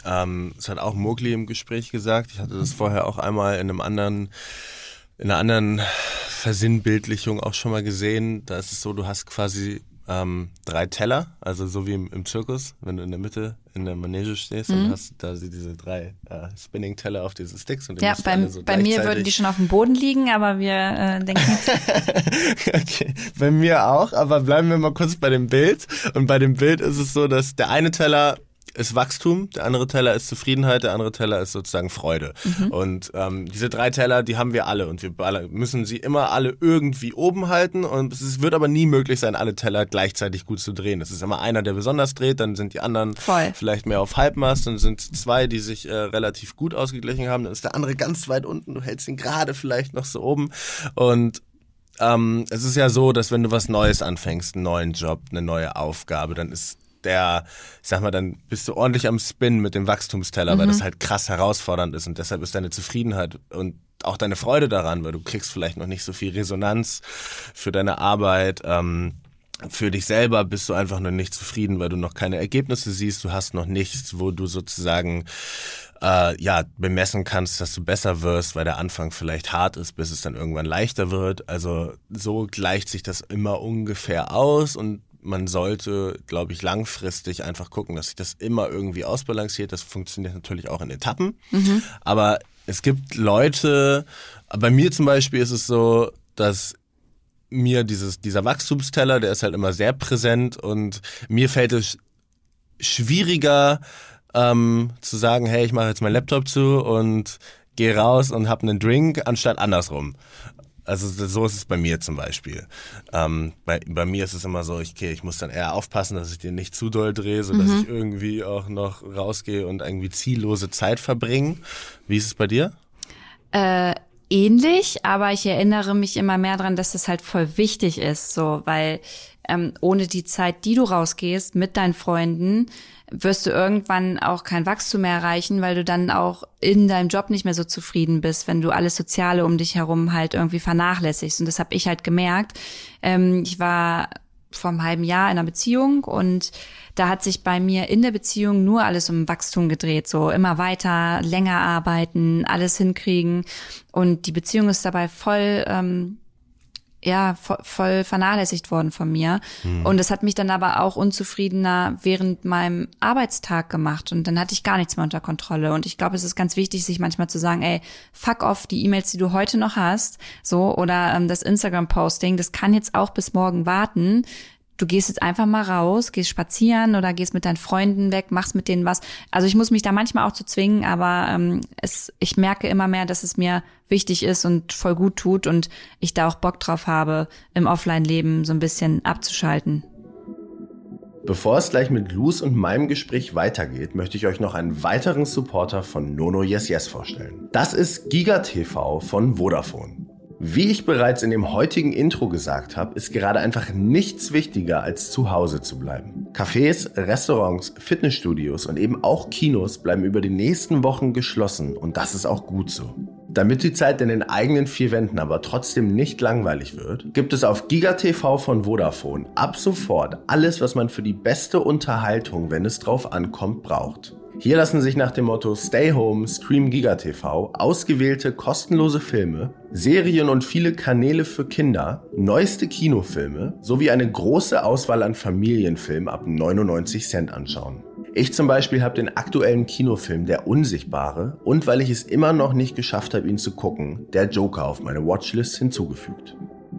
ähm, es hat auch Mogli im Gespräch gesagt. Ich hatte das vorher auch einmal in einem anderen, in einer anderen Versinnbildlichung auch schon mal gesehen. Da ist es so, du hast quasi ähm, drei Teller, also so wie im, im, Zirkus, wenn du in der Mitte in der Manege stehst mhm. und hast da diese drei äh, Spinning-Teller auf diese Sticks. Und ja, bei, so bei mir würden die schon auf dem Boden liegen, aber wir äh, denken. <laughs> okay, bei mir auch, aber bleiben wir mal kurz bei dem Bild. Und bei dem Bild ist es so, dass der eine Teller ist Wachstum, der andere Teller ist Zufriedenheit, der andere Teller ist sozusagen Freude. Mhm. Und ähm, diese drei Teller, die haben wir alle und wir müssen sie immer alle irgendwie oben halten und es wird aber nie möglich sein, alle Teller gleichzeitig gut zu drehen. Es ist immer einer, der besonders dreht, dann sind die anderen Voll. vielleicht mehr auf Halbmast, dann sind zwei, die sich äh, relativ gut ausgeglichen haben, dann ist der andere ganz weit unten, du hältst ihn gerade vielleicht noch so oben und ähm, es ist ja so, dass wenn du was Neues anfängst, einen neuen Job, eine neue Aufgabe, dann ist der, ich sag mal, dann bist du ordentlich am Spin mit dem Wachstumsteller, mhm. weil das halt krass herausfordernd ist und deshalb ist deine Zufriedenheit und auch deine Freude daran, weil du kriegst vielleicht noch nicht so viel Resonanz für deine Arbeit. Ähm, für dich selber bist du einfach noch nicht zufrieden, weil du noch keine Ergebnisse siehst, du hast noch nichts, wo du sozusagen äh, ja bemessen kannst, dass du besser wirst, weil der Anfang vielleicht hart ist, bis es dann irgendwann leichter wird. Also so gleicht sich das immer ungefähr aus und man sollte, glaube ich, langfristig einfach gucken, dass sich das immer irgendwie ausbalanciert. Das funktioniert natürlich auch in Etappen. Mhm. Aber es gibt Leute, bei mir zum Beispiel ist es so, dass mir dieses, dieser Wachstumsteller, der ist halt immer sehr präsent und mir fällt es schwieriger ähm, zu sagen, hey, ich mache jetzt meinen Laptop zu und gehe raus und habe einen Drink, anstatt andersrum. Also so ist es bei mir zum Beispiel. Ähm, bei, bei mir ist es immer so, ich, okay, ich muss dann eher aufpassen, dass ich den nicht zu doll drehe, sodass mhm. ich irgendwie auch noch rausgehe und irgendwie ziellose Zeit verbringe. Wie ist es bei dir? Äh, ähnlich, aber ich erinnere mich immer mehr dran, dass das halt voll wichtig ist, so, weil ähm, ohne die Zeit, die du rausgehst mit deinen Freunden, wirst du irgendwann auch kein Wachstum mehr erreichen, weil du dann auch in deinem Job nicht mehr so zufrieden bist, wenn du alles Soziale um dich herum halt irgendwie vernachlässigst. Und das habe ich halt gemerkt. Ähm, ich war vor einem halben Jahr in einer Beziehung und da hat sich bei mir in der Beziehung nur alles um Wachstum gedreht, so immer weiter, länger arbeiten, alles hinkriegen und die Beziehung ist dabei voll ähm, ja voll, voll vernachlässigt worden von mir. Mhm. Und es hat mich dann aber auch unzufriedener während meinem Arbeitstag gemacht. Und dann hatte ich gar nichts mehr unter Kontrolle. Und ich glaube, es ist ganz wichtig, sich manchmal zu sagen, ey, fuck off, die E-Mails, die du heute noch hast, so, oder ähm, das Instagram-Posting, das kann jetzt auch bis morgen warten du gehst jetzt einfach mal raus, gehst spazieren oder gehst mit deinen Freunden weg, machst mit denen was. Also ich muss mich da manchmal auch zu zwingen, aber ähm, es, ich merke immer mehr, dass es mir wichtig ist und voll gut tut und ich da auch Bock drauf habe, im Offline-Leben so ein bisschen abzuschalten. Bevor es gleich mit Luz und meinem Gespräch weitergeht, möchte ich euch noch einen weiteren Supporter von Nono Yes Yes vorstellen. Das ist GigaTV von Vodafone. Wie ich bereits in dem heutigen Intro gesagt habe, ist gerade einfach nichts wichtiger als zu Hause zu bleiben. Cafés, Restaurants, Fitnessstudios und eben auch Kinos bleiben über die nächsten Wochen geschlossen und das ist auch gut so. Damit die Zeit in den eigenen vier Wänden aber trotzdem nicht langweilig wird, gibt es auf GigaTV von Vodafone ab sofort alles, was man für die beste Unterhaltung, wenn es drauf ankommt, braucht. Hier lassen sich nach dem Motto Stay Home, Stream Giga TV ausgewählte kostenlose Filme, Serien und viele Kanäle für Kinder, neueste Kinofilme sowie eine große Auswahl an Familienfilmen ab 99 Cent anschauen. Ich zum Beispiel habe den aktuellen Kinofilm Der Unsichtbare und weil ich es immer noch nicht geschafft habe, ihn zu gucken, der Joker auf meine Watchlist hinzugefügt.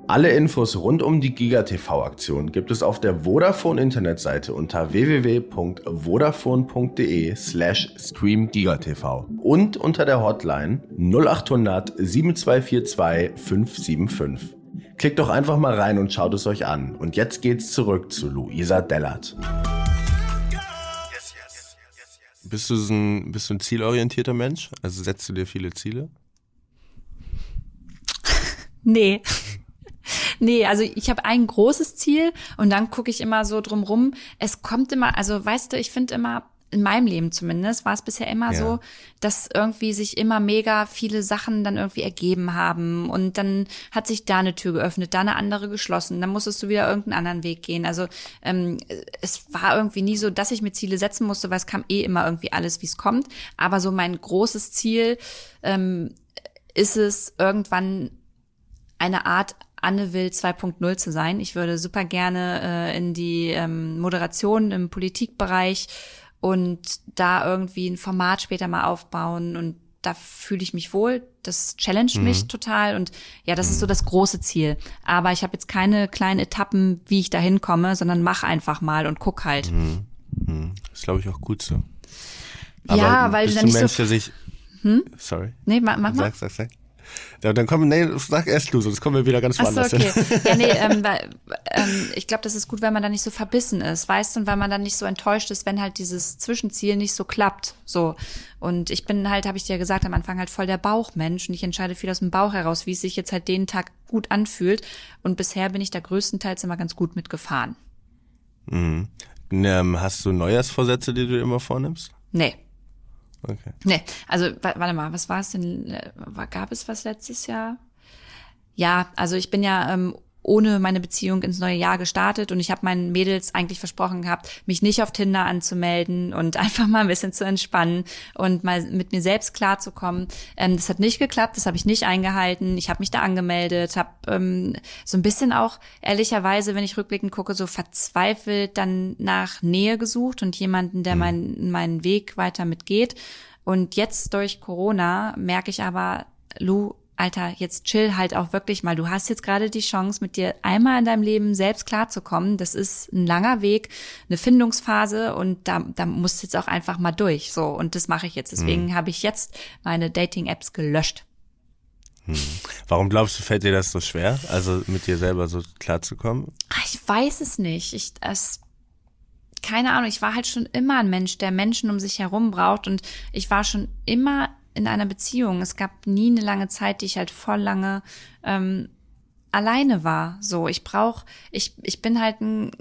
Alle Infos rund um die GigaTV-Aktion gibt es auf der Vodafone Internetseite unter www.vodafone.de slash streamgigatv und unter der Hotline 0800 7242 575. Klickt doch einfach mal rein und schaut es euch an. Und jetzt geht's zurück zu Luisa Dellert. Bist du, ein, bist du ein zielorientierter Mensch? Also setzt du dir viele Ziele? Nee. Nee, also ich habe ein großes Ziel und dann gucke ich immer so drumrum. Es kommt immer, also weißt du, ich finde immer, in meinem Leben zumindest, war es bisher immer ja. so, dass irgendwie sich immer mega viele Sachen dann irgendwie ergeben haben und dann hat sich da eine Tür geöffnet, da eine andere geschlossen, dann musstest du wieder irgendeinen anderen Weg gehen. Also ähm, es war irgendwie nie so, dass ich mir Ziele setzen musste, weil es kam eh immer irgendwie alles, wie es kommt. Aber so mein großes Ziel ähm, ist es, irgendwann eine Art Anne will 2.0 zu sein. Ich würde super gerne äh, in die ähm, Moderation im Politikbereich und da irgendwie ein Format später mal aufbauen und da fühle ich mich wohl. Das challenge mhm. mich total und ja, das ist so das große Ziel. Aber ich habe jetzt keine kleinen Etappen, wie ich da hinkomme, sondern mach einfach mal und guck halt. Mhm. Mhm. Das glaube ich auch gut so. Aber ja, weil bist du dann nicht Mensch, so. sich, Hm? sorry. Nee, mach, mach mal. Sag, sag, sag. Ja, dann kommen, nee, sag erst du, sonst kommen wir wieder ganz Ach so, woanders okay. hin. Ja, nee, <laughs> ähm, weil, ähm, ich glaube, das ist gut, wenn man da nicht so verbissen ist, weißt du, und weil man dann nicht so enttäuscht ist, wenn halt dieses Zwischenziel nicht so klappt. So. Und ich bin halt, habe ich dir gesagt, am Anfang halt voll der Bauchmensch und ich entscheide viel aus dem Bauch heraus, wie es sich jetzt halt den Tag gut anfühlt. Und bisher bin ich da größtenteils immer ganz gut mitgefahren. Mhm. Ähm, hast du Neujahrsvorsätze, die du immer vornimmst? Nee. Okay. Nee, also wa- warte mal, was war es denn? äh, Gab es was letztes Jahr? Ja, also ich bin ja ähm, ohne meine Beziehung ins neue Jahr gestartet und ich habe meinen Mädels eigentlich versprochen gehabt, mich nicht auf Tinder anzumelden und <laughs> einfach mal ein bisschen zu entspannen und mal mit mir selbst klarzukommen. Ähm, das hat nicht geklappt, das habe ich nicht eingehalten. Ich habe mich da angemeldet, habe ähm, so ein bisschen auch ehrlicherweise, wenn ich rückblickend gucke, so verzweifelt dann nach Nähe gesucht und jemanden, der meinen meinen Weg weiter mitgeht. Und jetzt durch Corona merke ich aber, Lou, Alter, jetzt chill halt auch wirklich mal. Du hast jetzt gerade die Chance, mit dir einmal in deinem Leben selbst klarzukommen. Das ist ein langer Weg, eine Findungsphase und da, da musst du jetzt auch einfach mal durch. So, und das mache ich jetzt. Deswegen habe ich jetzt meine Dating-Apps gelöscht. Warum glaubst du, fällt dir das so schwer, also mit dir selber so klarzukommen? Ah, Ich weiß es nicht. Ich, es, keine Ahnung, ich war halt schon immer ein Mensch, der Menschen um sich herum braucht und ich war schon immer in einer Beziehung. Es gab nie eine lange Zeit, die ich halt voll lange ähm, alleine war. So, ich brauche, ich, ich bin halt ein,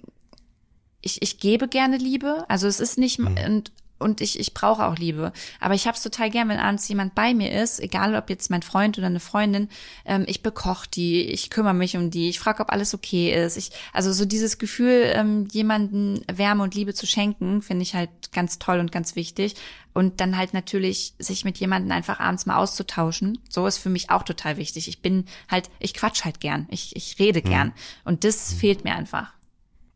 ich, ich gebe gerne Liebe. Also es ist nicht und und ich, ich brauche auch Liebe. Aber ich habe es total gern, wenn abends jemand bei mir ist, egal ob jetzt mein Freund oder eine Freundin, ähm, ich bekoche die, ich kümmere mich um die, ich frage, ob alles okay ist. Ich, also so dieses Gefühl, ähm, jemanden Wärme und Liebe zu schenken, finde ich halt ganz toll und ganz wichtig. Und dann halt natürlich sich mit jemandem einfach abends mal auszutauschen. So ist für mich auch total wichtig. Ich bin halt, ich quatsch halt gern, ich, ich rede gern. Und das fehlt mir einfach.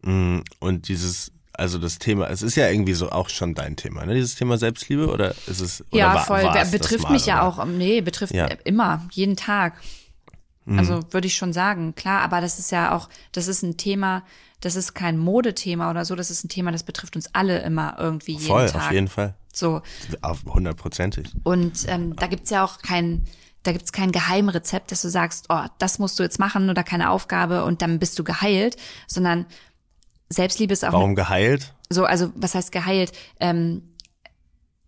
Mm, Und dieses, also das Thema, es ist ja irgendwie so auch schon dein Thema, ne? Dieses Thema Selbstliebe oder ist es oder Ja, war- voll. war es betrifft mal, mich ja oder? auch. ähm, Nee, betrifft Ja. äh, immer, jeden Tag. Also würde ich schon sagen, klar, aber das ist ja auch, das ist ein Thema, das ist kein Modethema oder so, das ist ein Thema, das betrifft uns alle immer irgendwie jeden Voll, Tag. auf jeden Fall. So. Auf hundertprozentig. Und ähm, da gibt's ja auch kein, da gibt's kein Geheimrezept, dass du sagst, oh, das musst du jetzt machen oder keine Aufgabe und dann bist du geheilt, sondern Selbstliebe ist auch Warum geheilt? so, also was heißt geheilt? Ähm,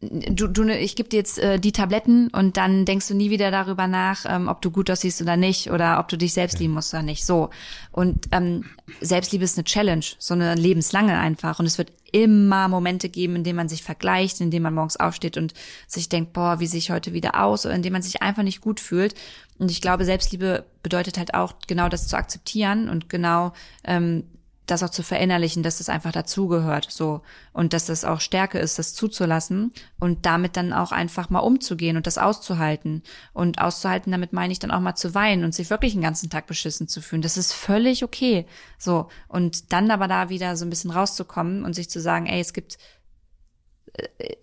du, du, ich gebe dir jetzt äh, die Tabletten und dann denkst du nie wieder darüber nach, ähm, ob du gut aussiehst oder nicht oder ob du dich selbst lieben musst oder nicht. So. Und ähm, Selbstliebe ist eine Challenge, so eine lebenslange einfach. Und es wird immer Momente geben, in denen man sich vergleicht, in denen man morgens aufsteht und sich denkt, boah, wie sehe ich heute wieder aus, oder in denen man sich einfach nicht gut fühlt. Und ich glaube, Selbstliebe bedeutet halt auch genau das zu akzeptieren und genau ähm, das auch zu verinnerlichen, dass das einfach dazugehört, so. Und dass das auch Stärke ist, das zuzulassen und damit dann auch einfach mal umzugehen und das auszuhalten. Und auszuhalten, damit meine ich dann auch mal zu weinen und sich wirklich den ganzen Tag beschissen zu fühlen. Das ist völlig okay, so. Und dann aber da wieder so ein bisschen rauszukommen und sich zu sagen, ey, es gibt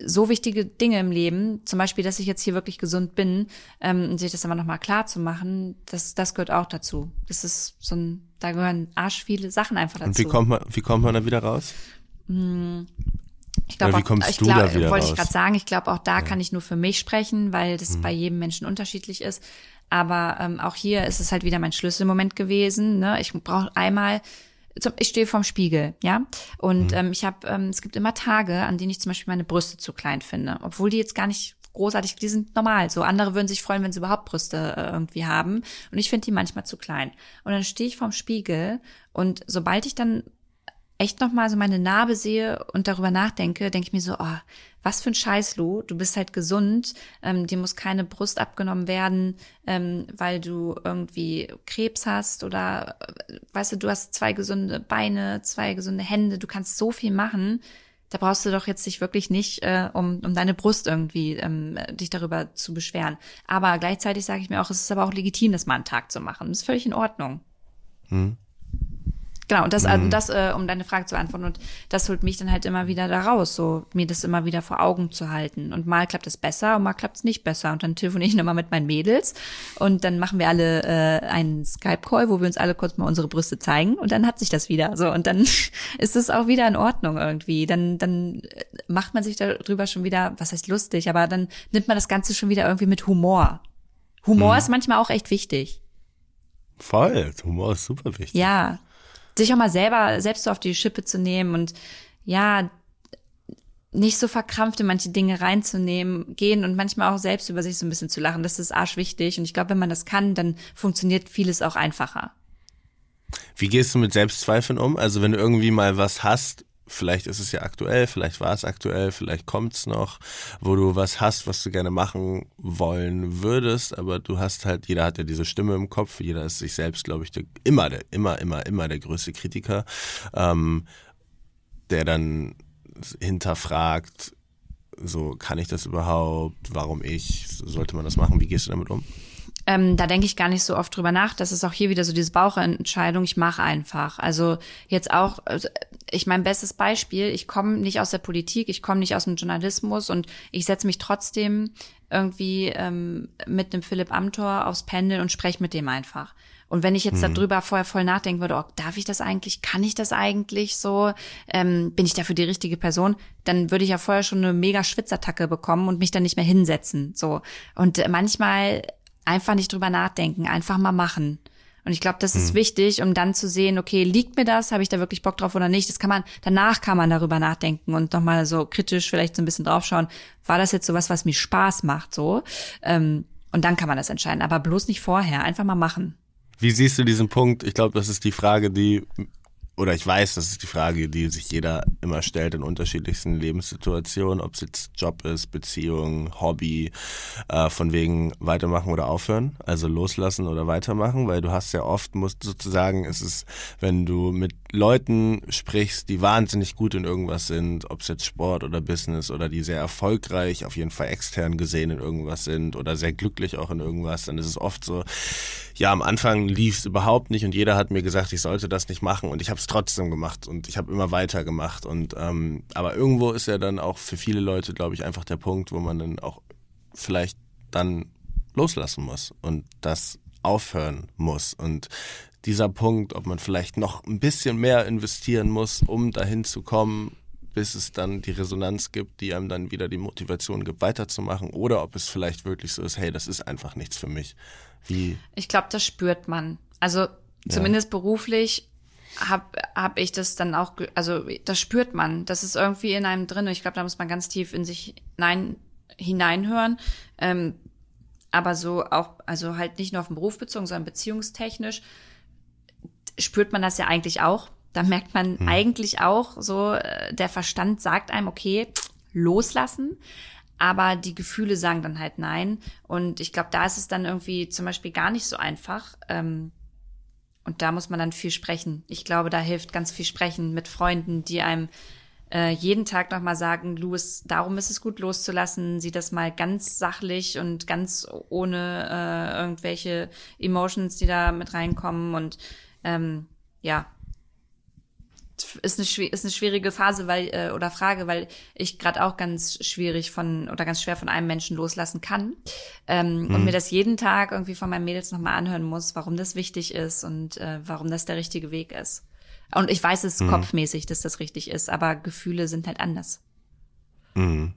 so wichtige Dinge im Leben, zum Beispiel, dass ich jetzt hier wirklich gesund bin, ähm, und sich das aber nochmal klar zu machen, das, das gehört auch dazu. Das ist so ein, da gehören arsch viele Sachen einfach dazu. Und wie kommt man, wie kommt man da wieder raus? ich glaub, oder wie auch- kommst ich du glaub, da wieder Wollte ich gerade sagen, ich glaube, auch da kann ich nur für mich sprechen, weil das bei jedem Menschen unterschiedlich ist. Aber ähm, auch hier ist es halt wieder mein Schlüsselmoment gewesen. Ne? Ich brauche einmal zum, ich stehe vorm Spiegel, ja, und ähm, ich habe, ähm, es gibt immer Tage, an denen ich zum Beispiel meine Brüste zu klein finde, obwohl die jetzt gar nicht großartig, die sind normal. So andere würden sich freuen, wenn sie überhaupt Brüste äh, irgendwie haben, und ich finde die manchmal zu klein. Und dann stehe ich vorm Spiegel und sobald ich dann echt noch mal so meine Narbe sehe und darüber nachdenke, denke ich mir so, oh, was für ein Scheiß, Lu. Du bist halt gesund, ähm, dir muss keine Brust abgenommen werden, ähm, weil du irgendwie Krebs hast oder, äh, weißt du, du hast zwei gesunde Beine, zwei gesunde Hände, du kannst so viel machen. Da brauchst du doch jetzt dich wirklich nicht äh, um, um deine Brust irgendwie ähm, dich darüber zu beschweren. Aber gleichzeitig sage ich mir auch, es ist aber auch legitim, das mal einen Tag zu machen. Das ist völlig in Ordnung. Hm. Genau, und das, mhm. das, äh, um deine Frage zu beantworten, und das holt mich dann halt immer wieder da raus, so mir das immer wieder vor Augen zu halten. Und mal klappt es besser und mal klappt es nicht besser. Und dann telefoniere ich nochmal mit meinen Mädels und dann machen wir alle äh, einen Skype-Call, wo wir uns alle kurz mal unsere Brüste zeigen und dann hat sich das wieder. So, und dann <laughs> ist es auch wieder in Ordnung irgendwie. Dann, dann macht man sich darüber schon wieder, was heißt lustig, aber dann nimmt man das Ganze schon wieder irgendwie mit Humor. Humor mhm. ist manchmal auch echt wichtig. Voll, Humor ist super wichtig. Ja, sich auch mal selber, selbst so auf die Schippe zu nehmen und ja, nicht so verkrampft in manche Dinge reinzunehmen, gehen und manchmal auch selbst über sich so ein bisschen zu lachen. Das ist arschwichtig. Und ich glaube, wenn man das kann, dann funktioniert vieles auch einfacher. Wie gehst du mit Selbstzweifeln um? Also wenn du irgendwie mal was hast, vielleicht ist es ja aktuell, vielleicht war es aktuell, vielleicht kommt es noch, wo du was hast, was du gerne machen wollen würdest, aber du hast halt, jeder hat ja diese Stimme im Kopf, jeder ist sich selbst, glaube ich, der, immer, der, immer, immer, immer der größte Kritiker, ähm, der dann hinterfragt, so kann ich das überhaupt, warum ich, sollte man das machen, wie gehst du damit um? Ähm, da denke ich gar nicht so oft drüber nach. Das ist auch hier wieder so diese Bauchentscheidung. Ich mache einfach. Also jetzt auch, also ich mein bestes Beispiel, ich komme nicht aus der Politik, ich komme nicht aus dem Journalismus und ich setze mich trotzdem irgendwie ähm, mit dem Philipp Amthor aufs Pendel und spreche mit dem einfach. Und wenn ich jetzt mhm. darüber vorher voll nachdenken würde, oh, darf ich das eigentlich, kann ich das eigentlich so, ähm, bin ich dafür die richtige Person, dann würde ich ja vorher schon eine mega Schwitzattacke bekommen und mich dann nicht mehr hinsetzen. So. Und manchmal einfach nicht drüber nachdenken, einfach mal machen. Und ich glaube, das ist hm. wichtig, um dann zu sehen, okay, liegt mir das, habe ich da wirklich Bock drauf oder nicht? Das kann man, danach kann man darüber nachdenken und nochmal so kritisch vielleicht so ein bisschen draufschauen, war das jetzt sowas, was mir Spaß macht, so? Ähm, und dann kann man das entscheiden, aber bloß nicht vorher, einfach mal machen. Wie siehst du diesen Punkt? Ich glaube, das ist die Frage, die oder ich weiß, das ist die Frage, die sich jeder immer stellt in unterschiedlichsten Lebenssituationen, ob es jetzt Job ist, Beziehung, Hobby, äh, von wegen weitermachen oder aufhören, also loslassen oder weitermachen, weil du hast ja oft, musst sozusagen, es ist, wenn du mit Leuten sprichst, die wahnsinnig gut in irgendwas sind, ob es jetzt Sport oder Business oder die sehr erfolgreich, auf jeden Fall extern gesehen in irgendwas sind oder sehr glücklich auch in irgendwas, dann ist es oft so, ja, am Anfang lief es überhaupt nicht und jeder hat mir gesagt, ich sollte das nicht machen und ich habe es trotzdem gemacht und ich habe immer weiter gemacht. Und ähm, aber irgendwo ist ja dann auch für viele Leute, glaube ich, einfach der Punkt, wo man dann auch vielleicht dann loslassen muss und das aufhören muss. Und dieser Punkt, ob man vielleicht noch ein bisschen mehr investieren muss, um dahin zu kommen, bis es dann die Resonanz gibt, die einem dann wieder die Motivation gibt, weiterzumachen, oder ob es vielleicht wirklich so ist, hey, das ist einfach nichts für mich. Wie? Ich glaube, das spürt man. Also zumindest ja. beruflich habe hab ich das dann auch, also das spürt man. Das ist irgendwie in einem drin. Ich glaube, da muss man ganz tief in sich hinein, hineinhören. Ähm, aber so auch, also halt nicht nur auf den Beruf bezogen, sondern beziehungstechnisch spürt man das ja eigentlich auch. Da merkt man hm. eigentlich auch so, äh, der Verstand sagt einem, okay, loslassen aber die Gefühle sagen dann halt nein. Und ich glaube, da ist es dann irgendwie zum Beispiel gar nicht so einfach. Ähm, und da muss man dann viel sprechen. Ich glaube, da hilft ganz viel sprechen mit Freunden, die einem äh, jeden Tag nochmal sagen, Louis, darum ist es gut loszulassen, sieh das mal ganz sachlich und ganz ohne äh, irgendwelche Emotions, die da mit reinkommen. Und ähm, ja, ist eine, ist eine schwierige Phase, weil äh, oder Frage, weil ich gerade auch ganz schwierig von oder ganz schwer von einem Menschen loslassen kann ähm, mhm. und mir das jeden Tag irgendwie von meinen Mädels nochmal anhören muss, warum das wichtig ist und äh, warum das der richtige Weg ist. Und ich weiß es mhm. kopfmäßig, dass das richtig ist, aber Gefühle sind halt anders. Mhm.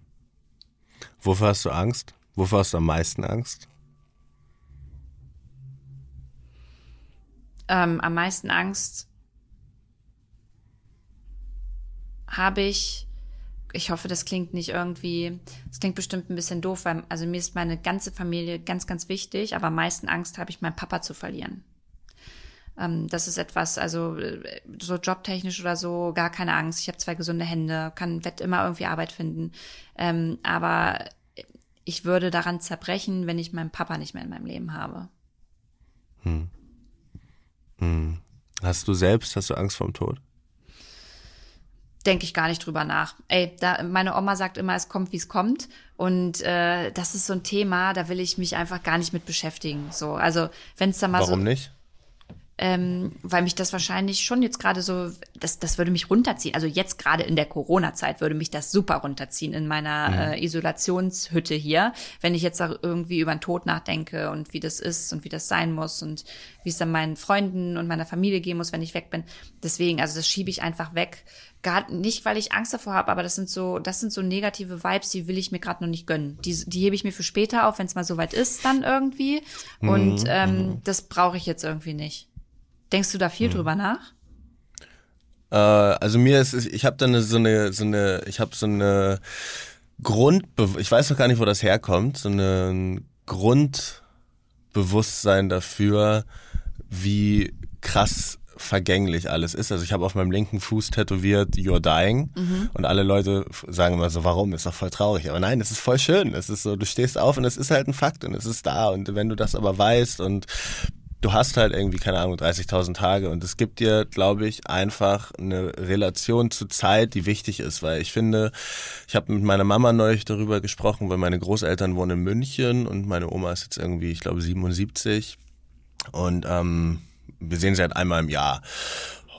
Wovor hast du Angst? Wovor hast du am meisten Angst? Ähm, am meisten Angst habe ich, ich hoffe, das klingt nicht irgendwie, das klingt bestimmt ein bisschen doof, weil, also mir ist meine ganze Familie ganz, ganz wichtig, aber am meisten Angst habe ich, meinen Papa zu verlieren. Ähm, das ist etwas, also äh, so jobtechnisch oder so, gar keine Angst. Ich habe zwei gesunde Hände, kann, werde immer irgendwie Arbeit finden. Ähm, aber ich würde daran zerbrechen, wenn ich meinen Papa nicht mehr in meinem Leben habe. Hm. Hm. Hast du selbst, hast du Angst vorm Tod? denke ich gar nicht drüber nach. Ey, da, meine Oma sagt immer, es kommt, wie es kommt. Und äh, das ist so ein Thema, da will ich mich einfach gar nicht mit beschäftigen. So, also wenn es da mal Warum so. Warum nicht? Ähm, weil mich das wahrscheinlich schon jetzt gerade so, das, das würde mich runterziehen. Also jetzt gerade in der Corona-Zeit würde mich das super runterziehen in meiner Mhm. äh, Isolationshütte hier, wenn ich jetzt auch irgendwie über den Tod nachdenke und wie das ist und wie das sein muss und wie es dann meinen Freunden und meiner Familie gehen muss, wenn ich weg bin. Deswegen, also das schiebe ich einfach weg. Gar nicht, weil ich Angst davor habe, aber das sind so, das sind so negative Vibes, die will ich mir gerade noch nicht gönnen. Die, die hebe ich mir für später auf, wenn es mal soweit ist, dann irgendwie. Und ähm, das brauche ich jetzt irgendwie nicht. Denkst du da viel drüber nach? Äh, also mir ist, ich habe da eine, so eine, so eine, ich habe so eine Grundbe ich weiß noch gar nicht, wo das herkommt, so ein Grundbewusstsein dafür, wie krass vergänglich alles ist. Also ich habe auf meinem linken Fuß tätowiert You're Dying und alle Leute sagen immer so, warum? Ist doch voll traurig. Aber nein, es ist voll schön. Es ist so, du stehst auf und es ist halt ein Fakt und es ist da. Und wenn du das aber weißt und du hast halt irgendwie, keine Ahnung, 30.000 Tage und es gibt dir, glaube ich, einfach eine Relation zu Zeit, die wichtig ist, weil ich finde, ich habe mit meiner Mama neulich darüber gesprochen, weil meine Großeltern wohnen in München und meine Oma ist jetzt irgendwie, ich glaube, 77 und ähm, wir sehen sie halt einmal im Jahr.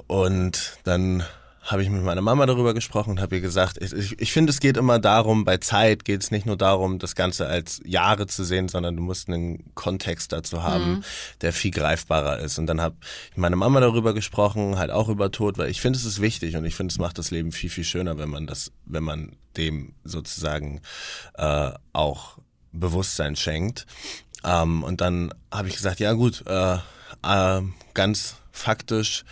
Und dann habe ich mit meiner Mama darüber gesprochen und habe ihr gesagt, ich, ich, ich finde, es geht immer darum, bei Zeit geht es nicht nur darum, das Ganze als Jahre zu sehen, sondern du musst einen Kontext dazu haben, mhm. der viel greifbarer ist. Und dann habe ich mit meiner Mama darüber gesprochen, halt auch über Tod, weil ich finde, es ist wichtig und ich finde, es macht das Leben viel, viel schöner, wenn man das, wenn man dem sozusagen äh, auch Bewusstsein schenkt. Ähm, und dann habe ich gesagt, ja gut, äh, äh, ganz faktisch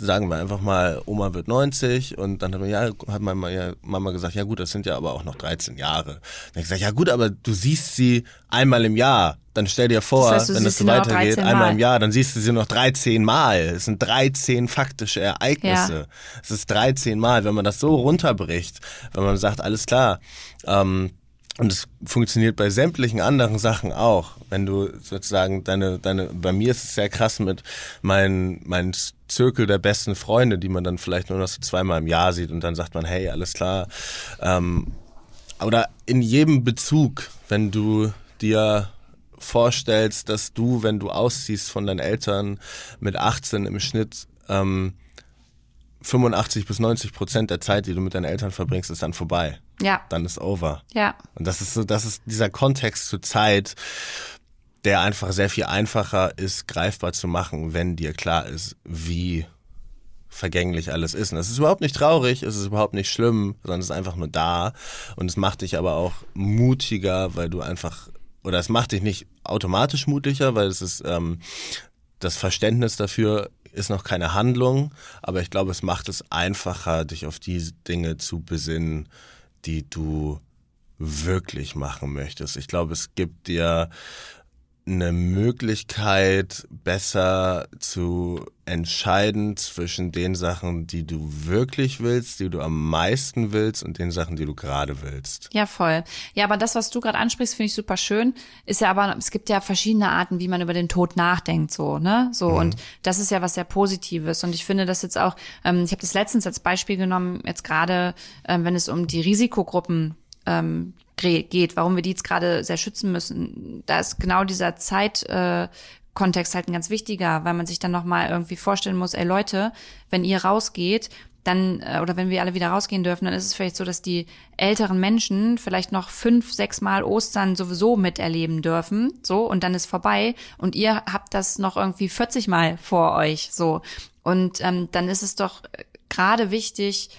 sagen wir einfach mal, Oma wird 90 und dann hat, man, ja, hat meine Mama gesagt, ja gut, das sind ja aber auch noch 13 Jahre. Dann habe ich gesagt, ja gut, aber du siehst sie einmal im Jahr. Dann stell dir vor, das heißt, wenn das so weitergeht, einmal im Jahr, dann siehst du sie noch 13 Mal. Es sind 13 faktische Ereignisse. Ja. Es ist 13 Mal, wenn man das so runterbricht, wenn man sagt, alles klar, ähm, und es funktioniert bei sämtlichen anderen Sachen auch. Wenn du sozusagen deine, deine, bei mir ist es sehr krass mit meinen, meinen Zirkel der besten Freunde, die man dann vielleicht nur noch so zweimal im Jahr sieht und dann sagt man, hey, alles klar. Ähm, oder in jedem Bezug, wenn du dir vorstellst, dass du, wenn du ausziehst von deinen Eltern mit 18 im Schnitt, ähm, 85 bis 90 Prozent der Zeit, die du mit deinen Eltern verbringst, ist dann vorbei. Ja. Dann ist over. Ja. Und das ist so, das ist dieser Kontext zur Zeit, der einfach sehr viel einfacher ist, greifbar zu machen, wenn dir klar ist, wie vergänglich alles ist. Und das ist überhaupt nicht traurig, es ist überhaupt nicht schlimm, sondern es ist einfach nur da. Und es macht dich aber auch mutiger, weil du einfach, oder es macht dich nicht automatisch mutiger, weil es ist ähm, das Verständnis dafür ist noch keine Handlung, aber ich glaube, es macht es einfacher, dich auf die Dinge zu besinnen, die du wirklich machen möchtest. Ich glaube, es gibt dir eine Möglichkeit, besser zu entscheiden zwischen den Sachen, die du wirklich willst, die du am meisten willst und den Sachen, die du gerade willst. Ja, voll. Ja, aber das, was du gerade ansprichst, finde ich super schön. Ist ja aber, es gibt ja verschiedene Arten, wie man über den Tod nachdenkt, so, ne? So, mhm. und das ist ja was sehr Positives. Und ich finde das jetzt auch, ähm, ich habe das letztens als Beispiel genommen, jetzt gerade, ähm, wenn es um die Risikogruppen ähm, geht, warum wir die jetzt gerade sehr schützen müssen. Da ist genau dieser Zeit, äh, Kontext halt ein ganz wichtiger, weil man sich dann nochmal irgendwie vorstellen muss, ey Leute, wenn ihr rausgeht, dann, äh, oder wenn wir alle wieder rausgehen dürfen, dann ist es vielleicht so, dass die älteren Menschen vielleicht noch fünf, sechs Mal Ostern sowieso miterleben dürfen, so, und dann ist vorbei und ihr habt das noch irgendwie 40 Mal vor euch, so. Und ähm, dann ist es doch gerade wichtig,